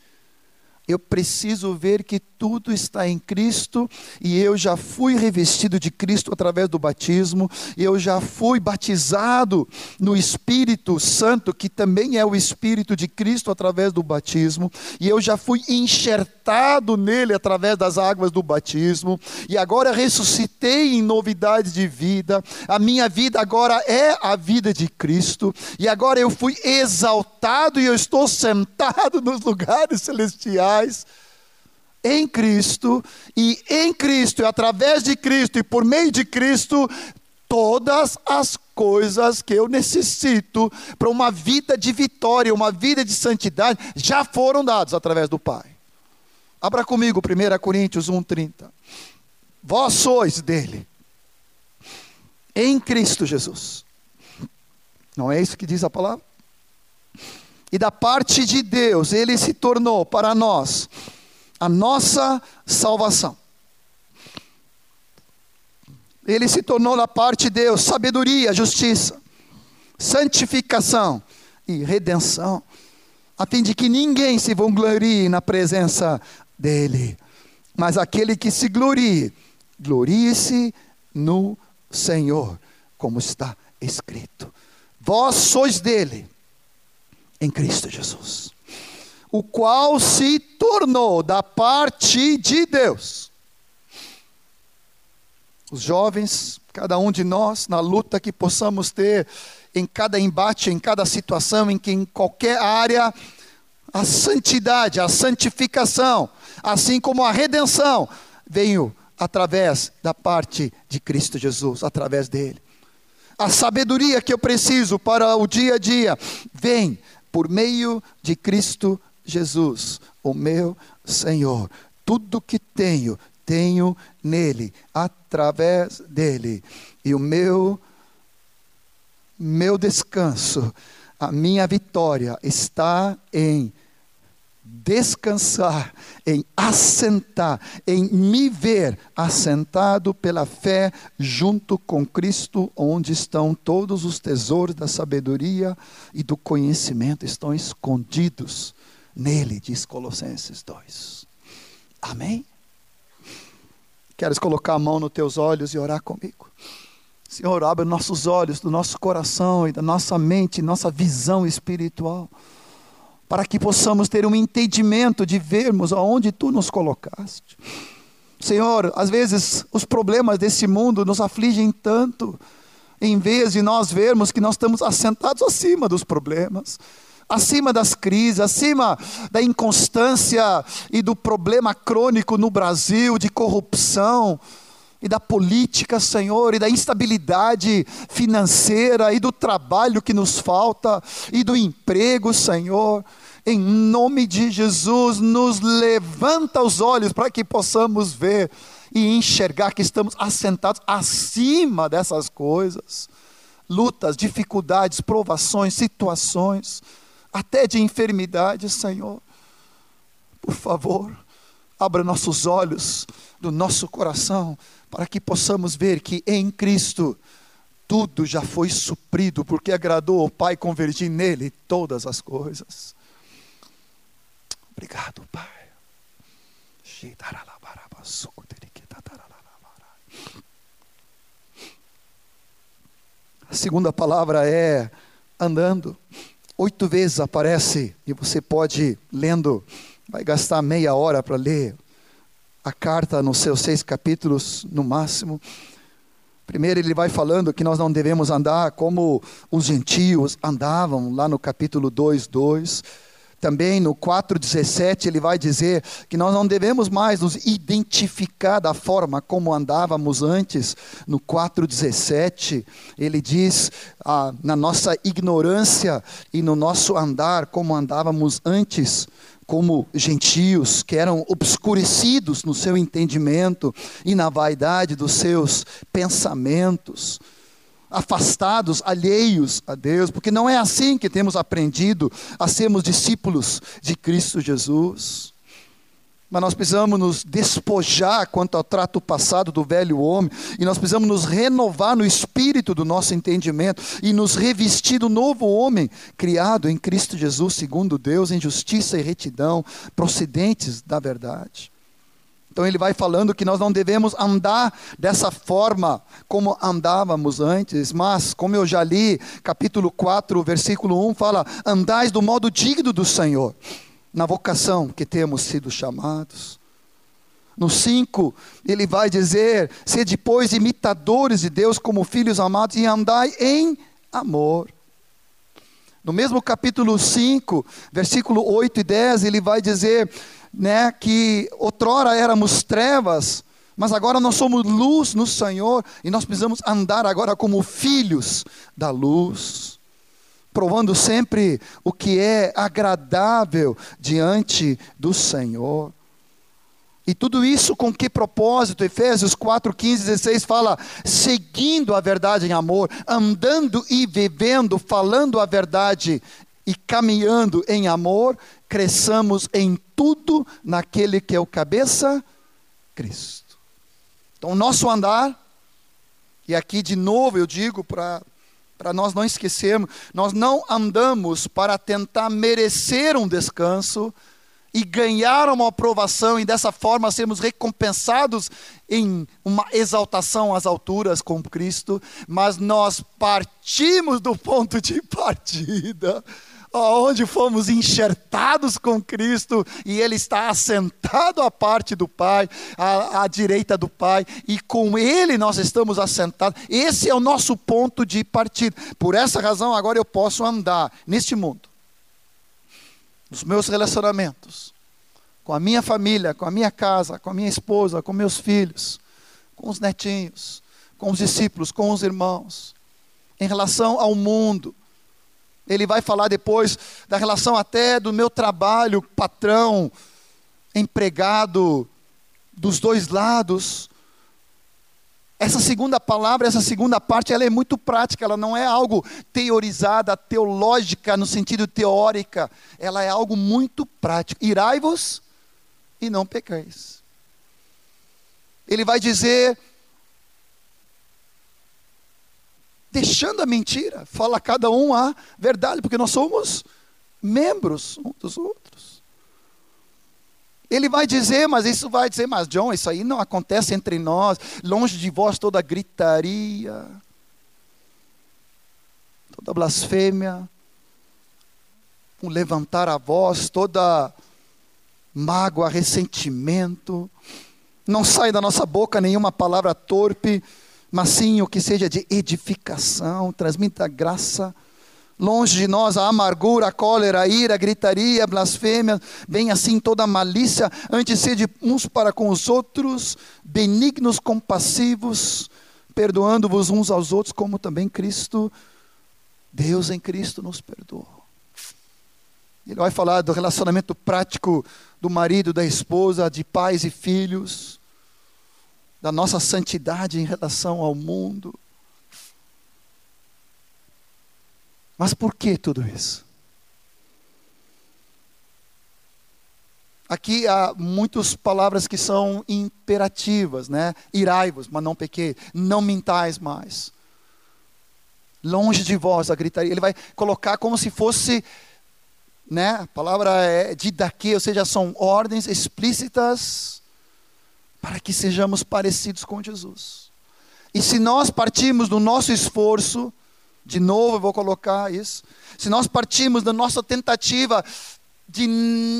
Eu preciso ver que tudo está em Cristo e eu já fui revestido de Cristo através do batismo, eu já fui batizado no Espírito Santo, que também é o Espírito de Cristo através do batismo, e eu já fui enxertado nele através das águas do batismo, e agora ressuscitei em novidade de vida. A minha vida agora é a vida de Cristo, e agora eu fui exaltado e eu estou sentado (laughs) nos lugares celestiais em Cristo, e em Cristo, e através de Cristo, e por meio de Cristo, todas as coisas que eu necessito para uma vida de vitória, uma vida de santidade, já foram dadas através do Pai. Abra comigo 1 Coríntios 1,30. Vós sois dele, em Cristo Jesus. Não é isso que diz a palavra? E da parte de Deus, ele se tornou para nós a nossa salvação. Ele se tornou na parte de Deus sabedoria, justiça, santificação e redenção, a fim de que ninguém se vanglorie na presença dele, mas aquele que se glorie, glorie-se no Senhor, como está escrito. Vós sois dele, em Cristo Jesus o qual se tornou da parte de Deus. Os jovens, cada um de nós, na luta que possamos ter em cada embate, em cada situação, em que em qualquer área, a santidade, a santificação, assim como a redenção, veio através da parte de Cristo Jesus, através dele. A sabedoria que eu preciso para o dia a dia vem por meio de Cristo Jesus, o meu Senhor. Tudo que tenho, tenho nele, através dele. E o meu meu descanso, a minha vitória está em descansar, em assentar, em me ver assentado pela fé junto com Cristo, onde estão todos os tesouros da sabedoria e do conhecimento estão escondidos nele, diz Colossenses 2. Amém? Queres colocar a mão nos teus olhos e orar comigo? Senhor, abre nossos olhos do nosso coração e da nossa mente, nossa visão espiritual, para que possamos ter um entendimento de vermos aonde tu nos colocaste. Senhor, às vezes os problemas desse mundo nos afligem tanto, em vez de nós vermos que nós estamos assentados acima dos problemas acima das crises, acima da inconstância e do problema crônico no Brasil de corrupção e da política, Senhor, e da instabilidade financeira e do trabalho que nos falta e do emprego, Senhor. Em nome de Jesus, nos levanta os olhos para que possamos ver e enxergar que estamos assentados acima dessas coisas. Lutas, dificuldades, provações, situações até de enfermidade, Senhor. Por favor, abra nossos olhos do nosso coração para que possamos ver que em Cristo tudo já foi suprido, porque agradou ao Pai convergir nele todas as coisas. Obrigado, Pai. A segunda palavra é andando oito vezes aparece, e você pode, lendo, vai gastar meia hora para ler a carta nos seus seis capítulos, no máximo. Primeiro, ele vai falando que nós não devemos andar como os gentios andavam, lá no capítulo 2, 2. Também no 4,17 ele vai dizer que nós não devemos mais nos identificar da forma como andávamos antes. No 4,17 ele diz ah, na nossa ignorância e no nosso andar como andávamos antes como gentios que eram obscurecidos no seu entendimento e na vaidade dos seus pensamentos afastados, alheios a Deus, porque não é assim que temos aprendido a sermos discípulos de Cristo Jesus. Mas nós precisamos nos despojar quanto ao trato passado do velho homem, e nós precisamos nos renovar no espírito do nosso entendimento e nos revestir do novo homem, criado em Cristo Jesus, segundo Deus, em justiça e retidão, procedentes da verdade. Então ele vai falando que nós não devemos andar dessa forma como andávamos antes, mas, como eu já li, capítulo 4, versículo 1 fala: andais do modo digno do Senhor, na vocação que temos sido chamados. No 5, ele vai dizer: sede, pois, imitadores de Deus como filhos amados e andai em amor. No mesmo capítulo 5, versículo 8 e 10, ele vai dizer: né, que outrora éramos trevas, mas agora nós somos luz no Senhor e nós precisamos andar agora como filhos da luz, provando sempre o que é agradável diante do Senhor. E tudo isso com que propósito? Efésios 4, 15, 16 fala: seguindo a verdade em amor, andando e vivendo, falando a verdade e caminhando em amor, cresçamos em tudo naquele que é o cabeça, Cristo. Então, o nosso andar, e aqui de novo eu digo para para nós não esquecermos, nós não andamos para tentar merecer um descanso e ganhar uma aprovação e dessa forma sermos recompensados em uma exaltação às alturas com Cristo, mas nós partimos do ponto de partida onde fomos enxertados com Cristo e Ele está assentado à parte do Pai, à, à, direita do Pai, e com Ele nós estamos assentados. Esse é o nosso ponto de partida. Por essa razão, agora eu posso andar neste mundo, nos meus relacionamentos, com a minha família, com a minha casa, com a minha esposa, com meus filhos, com os netinhos, com os discípulos, com os irmãos, em relação ao mundo ele vai falar depois da relação até do meu trabalho, patrão, empregado, dos dois lados. Essa segunda palavra, essa segunda parte, ela é muito prática, ela não é algo teorizada, teológica no sentido teórica, ela é algo muito prático. Irai-vos e não pecais. Ele vai dizer deixando a mentira, fala cada um a verdade, porque nós somos membros uns dos outros. Ele vai dizer, mas isso vai dizer, mas John, isso aí não acontece entre nós, longe de vós toda gritaria, toda blasfêmia, um levantar a voz, toda mágoa, ressentimento. Não sai da nossa boca nenhuma palavra torpe, mas sim o que seja de edificação, transmita graça. Longe de nós a amargura, a cólera, a ira, a gritaria, a blasfêmia, vem assim toda malícia, antes sede uns para com os outros, benignos, compassivos, perdoando-vos uns aos outros, como também Cristo, Deus em Cristo nos perdoou. Ele vai falar do relacionamento prático do marido, da esposa, de pais e filhos da nossa santidade em relação ao mundo. Mas por que tudo isso? Aqui há muitas palavras que são imperativas, né? Irai-vos, mas não pequei. Não mintais mais. Longe de vós a gritaria. Ele vai colocar como se fosse, né? A palavra é de daqui, ou seja, são ordens explícitas para que sejamos parecidos com Jesus. E se nós partimos do nosso esforço, de novo eu vou colocar isso, se nós partimos da nossa tentativa de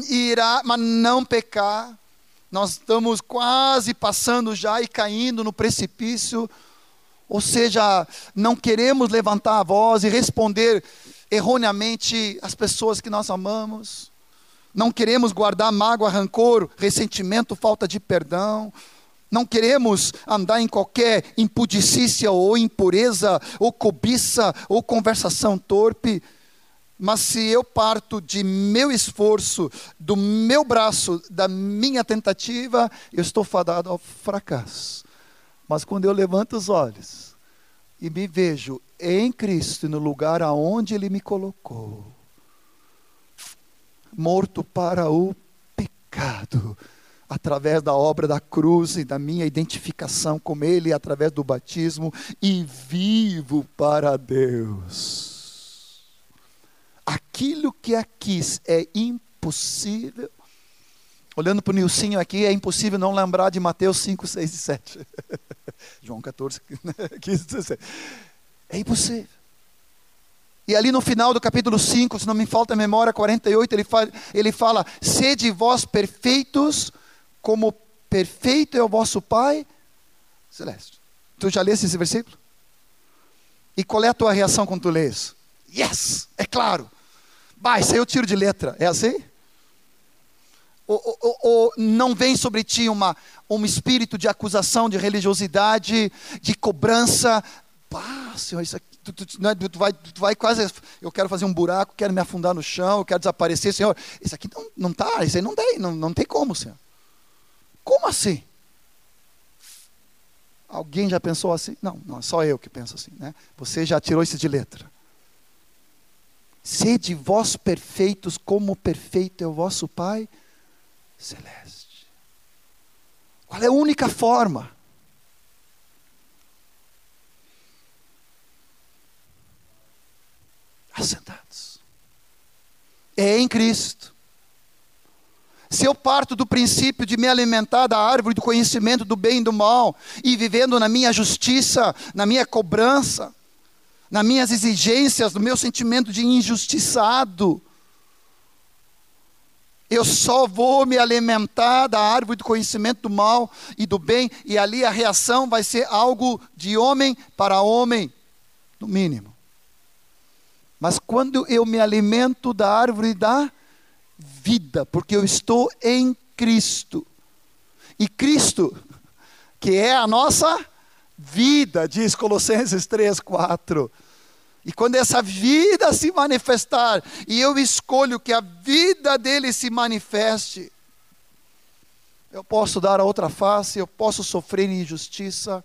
ir, a, mas não pecar, nós estamos quase passando já e caindo no precipício, ou seja, não queremos levantar a voz e responder erroneamente às pessoas que nós amamos, Não queremos guardar mágoa, rancor, ressentimento, falta de perdão. Não queremos andar em qualquer impudicícia ou impureza, ou cobiça, ou conversação torpe. Mas se eu parto de meu esforço, do meu braço, da minha tentativa, eu estou fadado ao fracasso. Mas quando eu levanto os olhos e me vejo em Cristo, no lugar aonde Ele me colocou, morto para o pecado, através da obra da cruz e da minha identificação com Ele, através do batismo, e vivo para Deus. Aquilo que aqui é impossível, olhando para o Nilcinho aqui, é impossível não lembrar de Mateus 5, 6 e 7. (laughs) João 14, 15, 16. É impossível. E ali no final do capítulo 5, se não me falta a memória, 48, ele fala, ele fala: Sede vós perfeitos, como perfeito é o vosso Pai celeste. Tu já leste esse versículo? E qual é a tua reação quando tu lês? Yes, é claro. Vai, isso aí eu tiro de letra. É assim? Ou, ou, ou, não vem sobre ti uma, um espírito de acusação, de religiosidade, de cobrança? Pá, Senhor, isso aqui tu, tu, né, tu, vai, tu vai quase, eu quero fazer um buraco, quero me afundar no chão, eu quero desaparecer, Senhor, isso aqui não, não tá, isso aí não tem, não, não tem como, Senhor. Como assim? Alguém já pensou assim? Não, não, é só eu que penso assim, né? Você já tirou isso de letra. Sede vós perfeitos, como perfeito é o vosso Pai celeste. Qual é a única forma? Assentados. É em Cristo. Se eu parto do princípio de me alimentar da árvore do conhecimento do bem e do mal, e vivendo na minha justiça, na minha cobrança, nas minhas exigências, no meu sentimento de injustiçado, eu só vou me alimentar da árvore do conhecimento do mal e do bem, e ali a reação vai ser algo de homem para homem, no mínimo. Mas quando eu me alimento da árvore da vida, porque eu estou em Cristo. E Cristo, que é a nossa vida, diz Colossenses 3, 4. E quando essa vida se manifestar, e eu escolho que a vida dele se manifeste, eu posso dar a outra face, eu posso sofrer injustiça,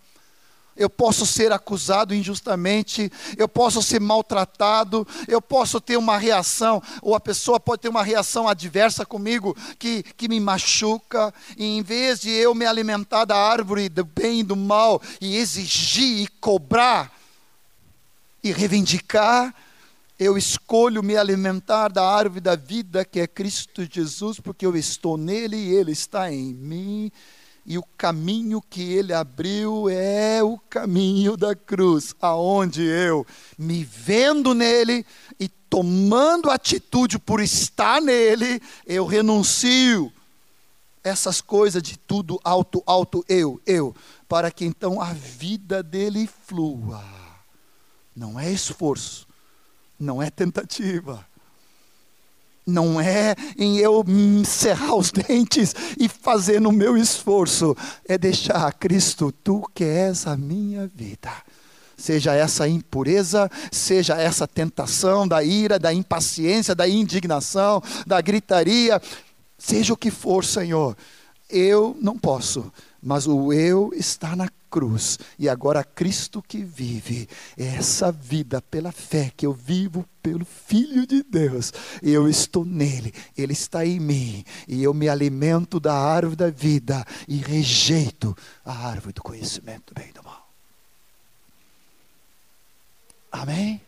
eu posso ser acusado injustamente, eu posso ser maltratado, eu posso ter uma reação, ou a pessoa pode ter uma reação adversa comigo que, que me machuca, e em vez de eu me alimentar da árvore do bem e do mal, e exigir e cobrar e reivindicar, eu escolho me alimentar da árvore da vida que é Cristo Jesus, porque eu estou nele e ele está em mim e o caminho que ele abriu é o caminho da cruz, aonde eu, me vendo nele e tomando atitude por estar nele, eu renuncio essas coisas de tudo alto, alto, eu, eu, para que então a vida dele flua. Não é esforço, não é tentativa, não é em eu cerrar os (laughs) dentes e fazer no meu esforço, é deixar Cristo, tu que és a minha vida. Seja essa impureza, seja essa tentação da ira, da impaciência, da indignação, da gritaria, seja o que for, Senhor, eu não posso, mas o eu está na cruz e agora Cristo que vive. É essa vida pela fé que eu vivo pelo Filho de Deus. Eu estou nele, ele está em mim e eu me alimento da árvore da vida e rejeito a árvore do conhecimento do bem e do mal. Amém?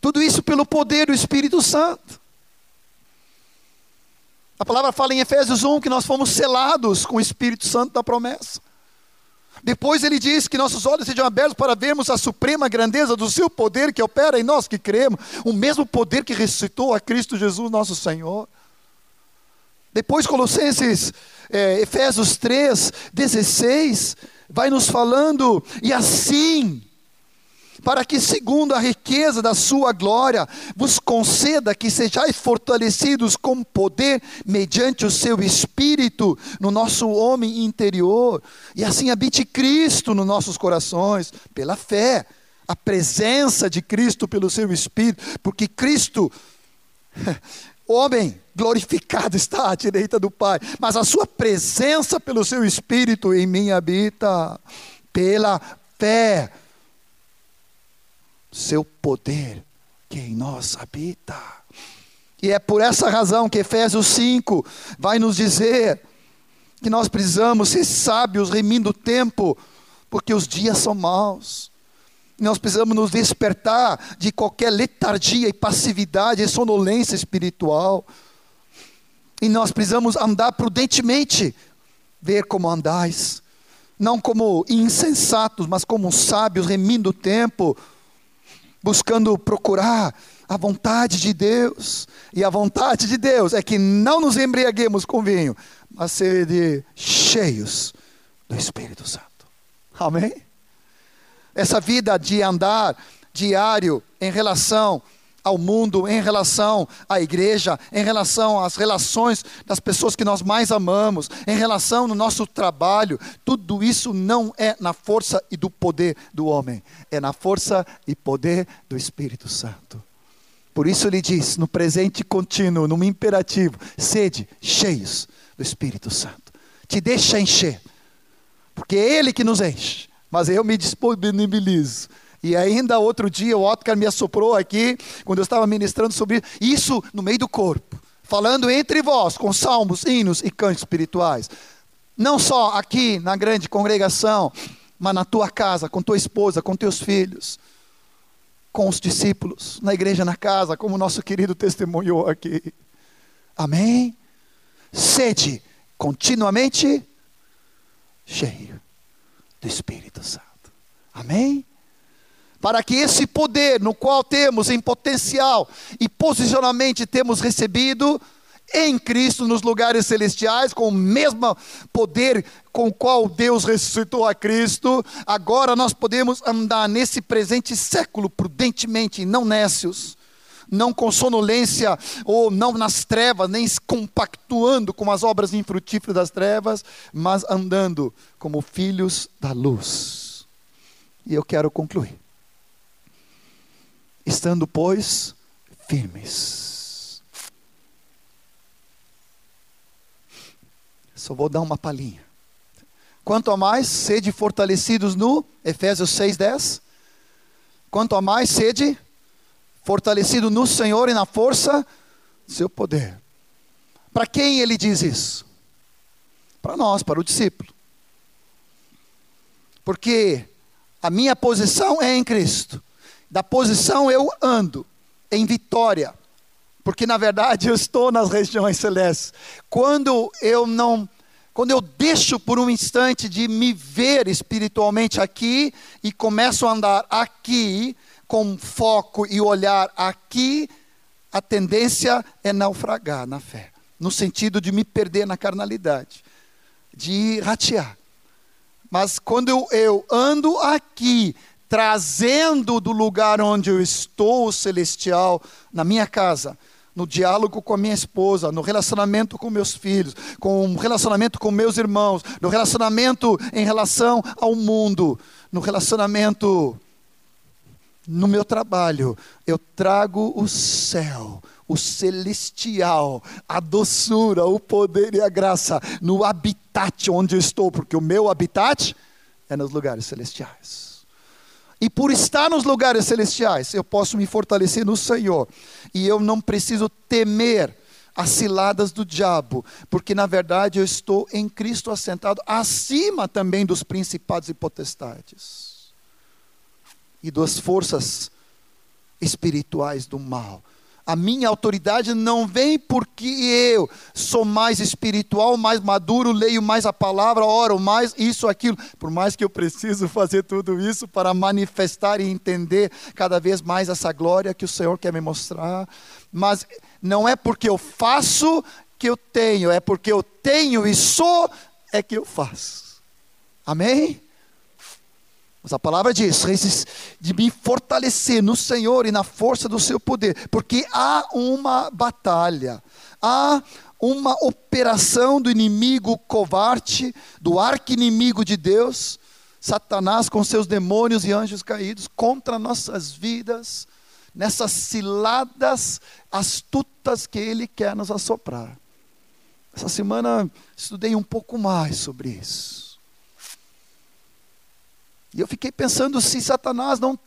Tudo isso pelo poder do Espírito Santo. A palavra fala em Efésios 1 que nós fomos selados com o Espírito Santo da promessa. Depois ele diz que nossos olhos sejam abertos para vermos a suprema grandeza do seu poder que opera em nós que cremos, o mesmo poder que ressuscitou a Cristo Jesus, nosso Senhor. Depois, Colossenses, é, Efésios 3, 16, vai nos falando, e assim, para que, segundo a riqueza da sua glória, vos conceda que sejais fortalecidos com poder mediante o seu espírito no nosso homem interior, e assim habite Cristo nos nossos corações, pela fé, a presença de Cristo pelo seu espírito, porque Cristo (laughs) homem glorificado está à direita do Pai, mas a sua presença pelo seu Espírito em mim habita, pela fé, seu poder que em nós habita. E é por essa razão que Efésios 5 vai nos dizer que nós precisamos ser sábios, remindo o tempo, porque os dias são maus. Nós precisamos nos despertar de qualquer letargia e passividade e sonolência espiritual. E nós precisamos andar prudentemente, ver como andais, não como insensatos, mas como sábios, remindo o tempo, buscando procurar a vontade de Deus. E a vontade de Deus é que não nos embriaguemos com vinho, mas ser de cheios do Espírito Santo. Amém? essa vida de andar diário em relação ao mundo, em relação à igreja, em relação às relações das pessoas que nós mais amamos, em relação no nosso trabalho, tudo isso não é na força e do poder do homem, é na força e poder do Espírito Santo. Por isso ele diz, no presente contínuo, no imperativo, sede cheios do Espírito Santo. Te deixa encher, porque é Ele que nos enche mas eu me disponibilizo. E ainda outro dia o Otcar me assoprou aqui, quando eu estava ministrando sobre isso no meio do corpo, falando entre vós com salmos, hinos e cantos espirituais. Não só aqui na grande congregação, mas na tua casa, com tua esposa, com teus filhos, com os discípulos, na igreja, na casa, como o nosso querido testemunhou aqui. Amém? Sede continuamente cheio do Espírito Santo. Amém? Para que esse poder no qual temos em potencial e posicionalmente temos recebido em Cristo nos lugares celestiais, com o mesmo poder com o qual Deus ressuscitou a Cristo, agora nós podemos andar nesse presente século prudentemente, não nécios, não com sonolência ou não nas trevas, nem compactuando com as obras infrutíferas das trevas, mas andando como filhos da luz. E eu quero concluir. Estando, pois, firmes. Só vou dar uma palhinha. Quanto a mais, sede fortalecidos no Efésios 6,10. Quanto a mais, sede fortalecido no Senhor e na força do seu poder. Para quem ele diz isso? Para nós, para o discípulo. Porque a minha posição é em Cristo. Da posição eu ando em vitória. Porque na verdade eu estou nas regiões celestes. Quando eu não quando eu deixo por um instante de me ver espiritualmente aqui e começo a andar aqui, com foco e olhar aqui, a tendência é naufragar na fé, no sentido de me perder na carnalidade, de ratear. Mas quando eu, eu ando aqui, trazendo do lugar onde eu estou, o celestial, na minha casa, no diálogo com a minha esposa, no relacionamento com meus filhos, com o relacionamento com meus irmãos, no relacionamento em relação ao mundo, no relacionamento no meu trabalho, eu trago o céu, o celestial, a doçura, o poder e a graça no habitat onde eu estou, porque o meu habitat é nos lugares celestiais. E por estar nos lugares celestiais, eu posso me fortalecer no Senhor, e eu não preciso temer as ciladas do diabo, porque na verdade eu estou em Cristo assentado acima também dos principados e potestades e das forças espirituais do mal. A minha autoridade não vem porque eu sou mais espiritual, mais maduro, leio mais a palavra, oro mais, isso, aquilo. Por mais que eu preciso fazer tudo isso para manifestar e entender cada vez mais essa glória que o Senhor quer me mostrar. Mas não é porque eu faço que eu tenho, é porque eu tenho e sou, é que eu faço. Amém? Mas a palavra diz: de me fortalecer no Senhor e na força do seu poder, porque há uma batalha, há uma operação do inimigo covarde, do arqui-inimigo de Deus, Satanás com seus demônios e anjos caídos contra nossas vidas, nessas ciladas astutas que ele quer nos assoprar. Essa semana estudei um pouco mais sobre isso. E eu fiquei pensando se Satanás não.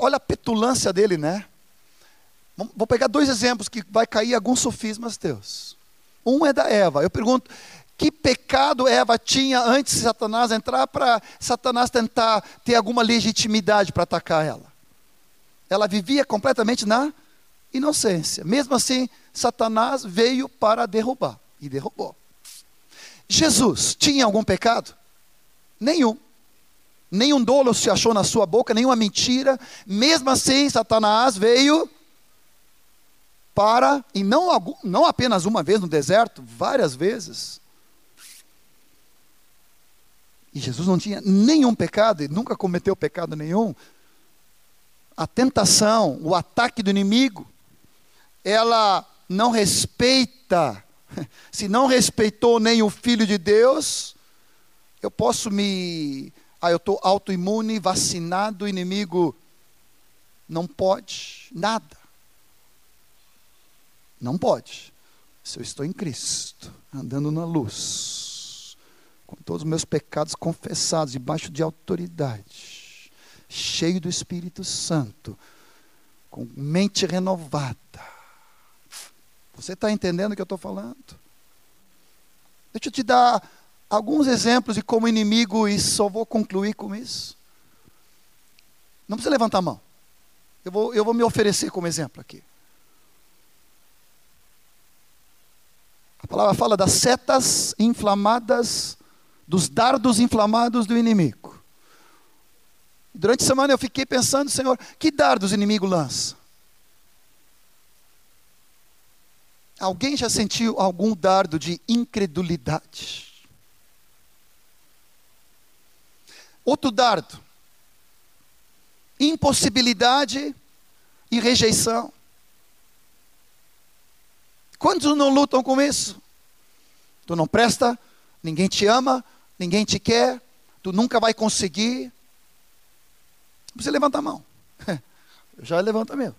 Olha a petulância dele, né? Vou pegar dois exemplos que vai cair alguns sofismas teus. Um é da Eva. Eu pergunto: que pecado Eva tinha antes de Satanás entrar para Satanás tentar ter alguma legitimidade para atacar ela? Ela vivia completamente na inocência. Mesmo assim, Satanás veio para derrubar e derrubou. Jesus tinha algum pecado? Nenhum. Nenhum dolo se achou na sua boca, nenhuma mentira. Mesmo assim, Satanás veio para, e não, não apenas uma vez no deserto, várias vezes. E Jesus não tinha nenhum pecado, e nunca cometeu pecado nenhum. A tentação, o ataque do inimigo, ela não respeita (laughs) Se não respeitou nem o Filho de Deus, eu posso me. Ah, eu estou autoimune, vacinado, o inimigo não pode nada. Não pode. Se eu estou em Cristo, andando na luz, com todos os meus pecados confessados, debaixo de autoridade, cheio do Espírito Santo, com mente renovada, você está entendendo o que eu estou falando? Deixa eu te dar alguns exemplos de como inimigo, e só vou concluir com isso. Não precisa levantar a mão. Eu vou, eu vou me oferecer como exemplo aqui. A palavra fala das setas inflamadas, dos dardos inflamados do inimigo. Durante a semana eu fiquei pensando, Senhor, que dardos o inimigo lança? Alguém já sentiu algum dardo de incredulidade? Outro dardo. Impossibilidade e rejeição. Quantos não lutam com isso? Tu não presta, ninguém te ama, ninguém te quer, tu nunca vai conseguir. Você levanta a mão. Eu (laughs) já levanto a minha.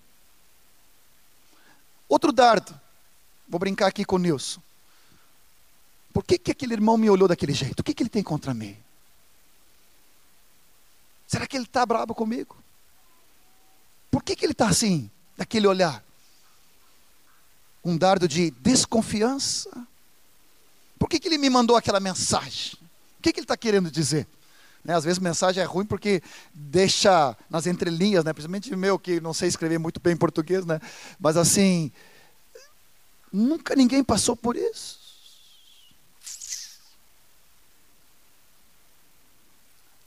Outro dardo. Vou brincar aqui com o Nilson. Por que, que aquele irmão me olhou daquele jeito? O que, que ele tem contra mim? Será que ele está bravo comigo? Por que, que ele está assim, daquele olhar? Um dardo de desconfiança? Por que, que ele me mandou aquela mensagem? O que, que ele está querendo dizer? Né, às vezes mensagem é ruim porque deixa nas entrelinhas, né, principalmente meu que não sei escrever muito bem português, né, mas assim, Nunca ninguém passou por isso.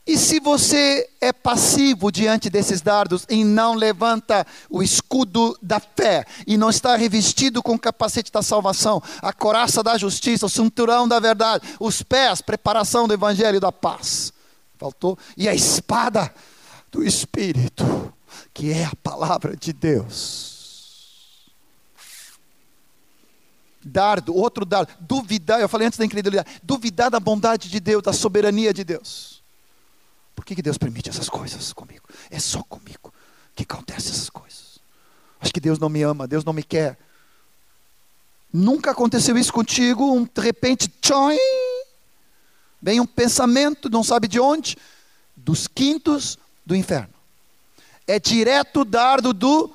E se você é passivo diante desses dardos e não levanta o escudo da fé e não está revestido com o capacete da salvação, a coraça da justiça, o cinturão da verdade, os pés, preparação do evangelho da paz, faltou, e a espada do Espírito, que é a palavra de Deus. Dardo, outro dardo, duvidar, eu falei antes da incredulidade, duvidar da bondade de Deus, da soberania de Deus. Por que, que Deus permite essas coisas comigo? É só comigo que acontecem essas coisas. Acho que Deus não me ama, Deus não me quer. Nunca aconteceu isso contigo, um, de repente, tchoim, vem um pensamento, não sabe de onde, dos quintos do inferno. É direto dardo do,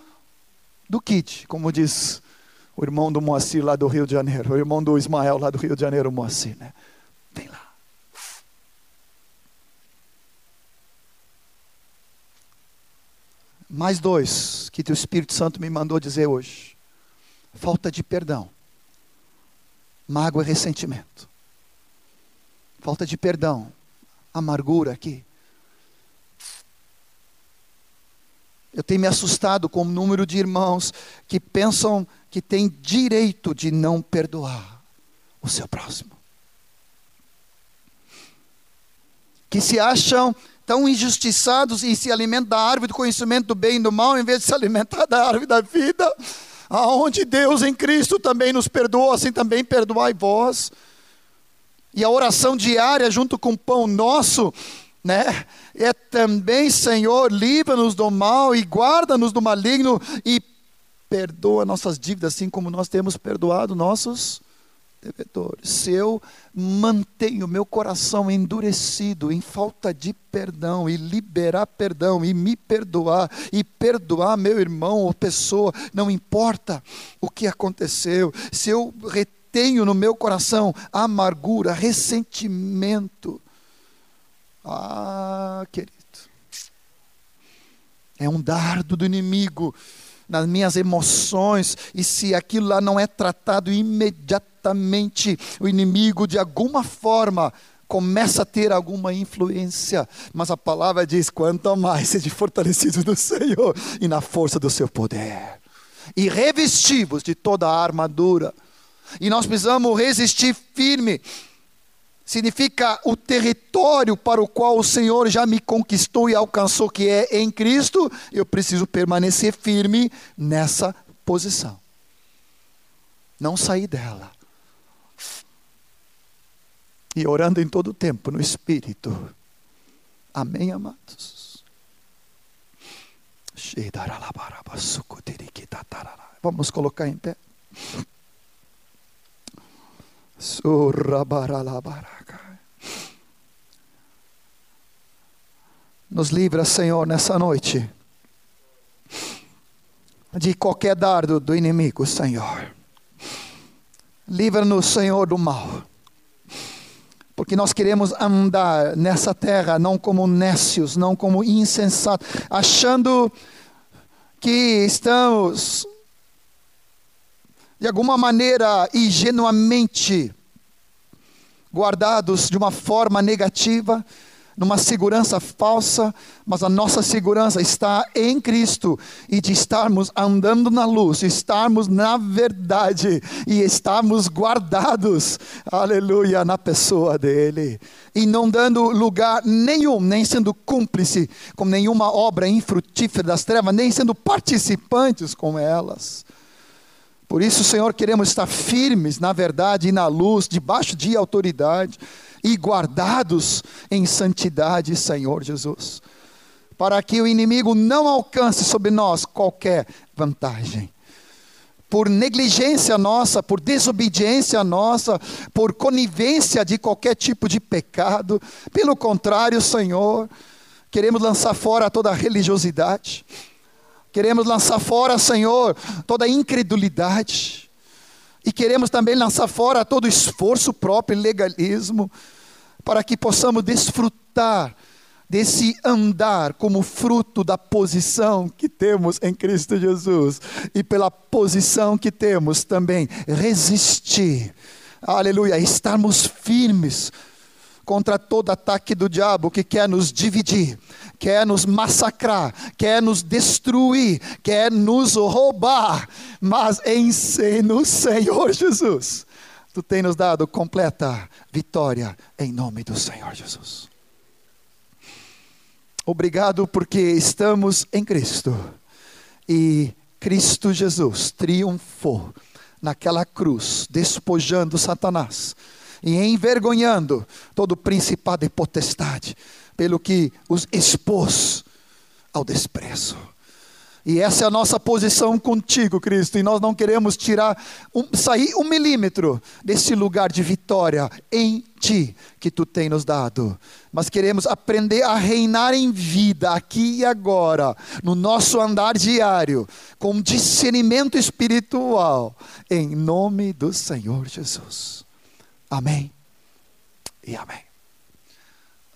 do kit, como diz o irmão do Moacir lá do Rio de Janeiro, o irmão do Ismael lá do Rio de Janeiro, Moacir, né? Vem lá. Mais dois que o Espírito Santo me mandou dizer hoje: falta de perdão, mágoa e ressentimento. Falta de perdão, amargura aqui. Eu tenho me assustado com o número de irmãos que pensam que têm direito de não perdoar o seu próximo. Que se acham tão injustiçados e se alimentam da árvore do conhecimento do bem e do mal, em vez de se alimentar da árvore da vida. Aonde Deus em Cristo também nos perdoou, assim também perdoai vós. E a oração diária junto com o pão nosso, né? É também, Senhor, livra-nos do mal e guarda-nos do maligno e perdoa nossas dívidas, assim como nós temos perdoado nossos devedores. Se eu mantenho meu coração endurecido em falta de perdão e liberar perdão e me perdoar e perdoar meu irmão ou pessoa, não importa o que aconteceu, se eu retenho no meu coração amargura, ressentimento, ah, querido, é um dardo do inimigo nas minhas emoções, e se aquilo lá não é tratado imediatamente, o inimigo de alguma forma começa a ter alguma influência, mas a palavra diz: quanto mais sede fortalecidos no Senhor e na força do seu poder, e revestivos de toda a armadura. E nós precisamos resistir firme significa o território para o qual o Senhor já me conquistou e alcançou, que é em Cristo, eu preciso permanecer firme nessa posição. Não sair dela. E orando em todo o tempo no Espírito. Amém, amados? Vamos colocar em pé. Nos livra, Senhor, nessa noite de qualquer dardo do inimigo, Senhor. Livra-nos, Senhor, do mal. Porque nós queremos andar nessa terra não como nécios, não como insensatos, achando que estamos de alguma maneira ingenuamente guardados de uma forma negativa, numa segurança falsa, mas a nossa segurança está em Cristo e de estarmos andando na luz, estarmos na verdade e estarmos guardados, aleluia, na pessoa dele e não dando lugar nenhum, nem sendo cúmplice com nenhuma obra infrutífera das trevas, nem sendo participantes com elas. Por isso, Senhor, queremos estar firmes na verdade e na luz, debaixo de autoridade e guardados em santidade, Senhor Jesus, para que o inimigo não alcance sobre nós qualquer vantagem. Por negligência nossa, por desobediência nossa, por conivência de qualquer tipo de pecado. Pelo contrário, Senhor, queremos lançar fora toda religiosidade Queremos lançar fora, Senhor, toda incredulidade. E queremos também lançar fora todo esforço próprio e legalismo, para que possamos desfrutar desse andar como fruto da posição que temos em Cristo Jesus e pela posição que temos também resistir. Aleluia, estarmos firmes contra todo ataque do diabo que quer nos dividir, quer nos massacrar, quer nos destruir, quer nos roubar, mas em no Senhor Jesus, tu tens nos dado completa vitória em nome do Senhor Jesus. Obrigado porque estamos em Cristo e Cristo Jesus triunfou naquela cruz, despojando Satanás e envergonhando todo principado e potestade, pelo que os expôs ao desprezo. E essa é a nossa posição contigo, Cristo, e nós não queremos tirar, um, sair um milímetro desse lugar de vitória em Ti que Tu tem nos dado, mas queremos aprender a reinar em vida, aqui e agora, no nosso andar diário, com discernimento espiritual, em nome do Senhor Jesus. Amém e amém.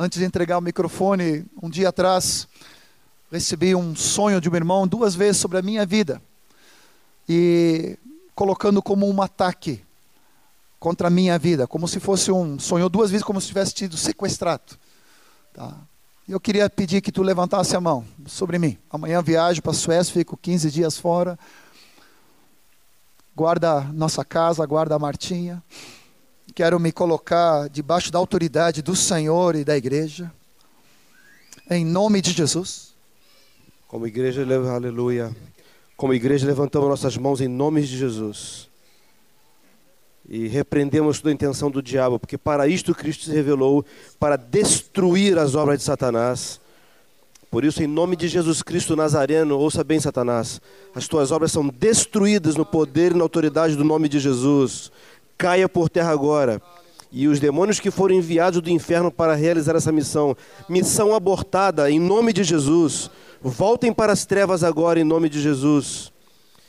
Antes de entregar o microfone, um dia atrás, recebi um sonho de um irmão duas vezes sobre a minha vida. E colocando como um ataque contra a minha vida, como se fosse um. Sonhou duas vezes como se tivesse sido sequestrado. Tá? Eu queria pedir que tu levantasse a mão sobre mim. Amanhã viajo para a Suécia, fico 15 dias fora. Guarda nossa casa, guarda a Martinha quero me colocar debaixo da autoridade do Senhor e da igreja. Em nome de Jesus.
Como igreja, le- aleluia. Como igreja, levantamos nossas mãos em nome de Jesus. E repreendemos toda a intenção do diabo, porque para isto Cristo se revelou para destruir as obras de Satanás. Por isso, em nome de Jesus Cristo Nazareno, ouça bem, Satanás, as tuas obras são destruídas no poder e na autoridade do nome de Jesus. Caia por terra agora. E os demônios que foram enviados do inferno para realizar essa missão, missão abortada em nome de Jesus, voltem para as trevas agora em nome de Jesus.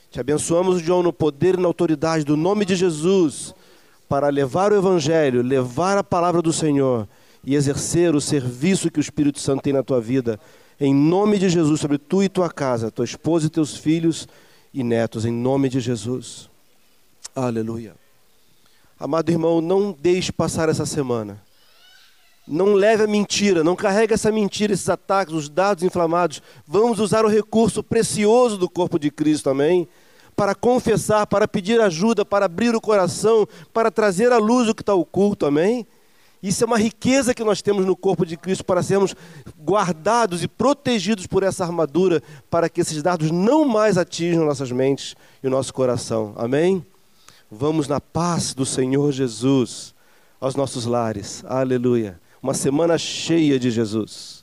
Te abençoamos, João, no poder e na autoridade do nome de Jesus, para levar o Evangelho, levar a palavra do Senhor e exercer o serviço que o Espírito Santo tem na tua vida. Em nome de Jesus, sobre tu e tua casa, tua esposa e teus filhos e netos, em nome de Jesus. Aleluia. Amado irmão, não deixe passar essa semana. Não leve a mentira, não carregue essa mentira, esses ataques, os dados inflamados. Vamos usar o recurso precioso do corpo de Cristo, amém? Para confessar, para pedir ajuda, para abrir o coração, para trazer à luz o que está oculto, amém? Isso é uma riqueza que nós temos no corpo de Cristo para sermos guardados e protegidos por essa armadura, para que esses dardos não mais atinjam nossas mentes e o nosso coração, amém? Vamos na paz do Senhor Jesus aos nossos lares, aleluia. Uma semana cheia de Jesus.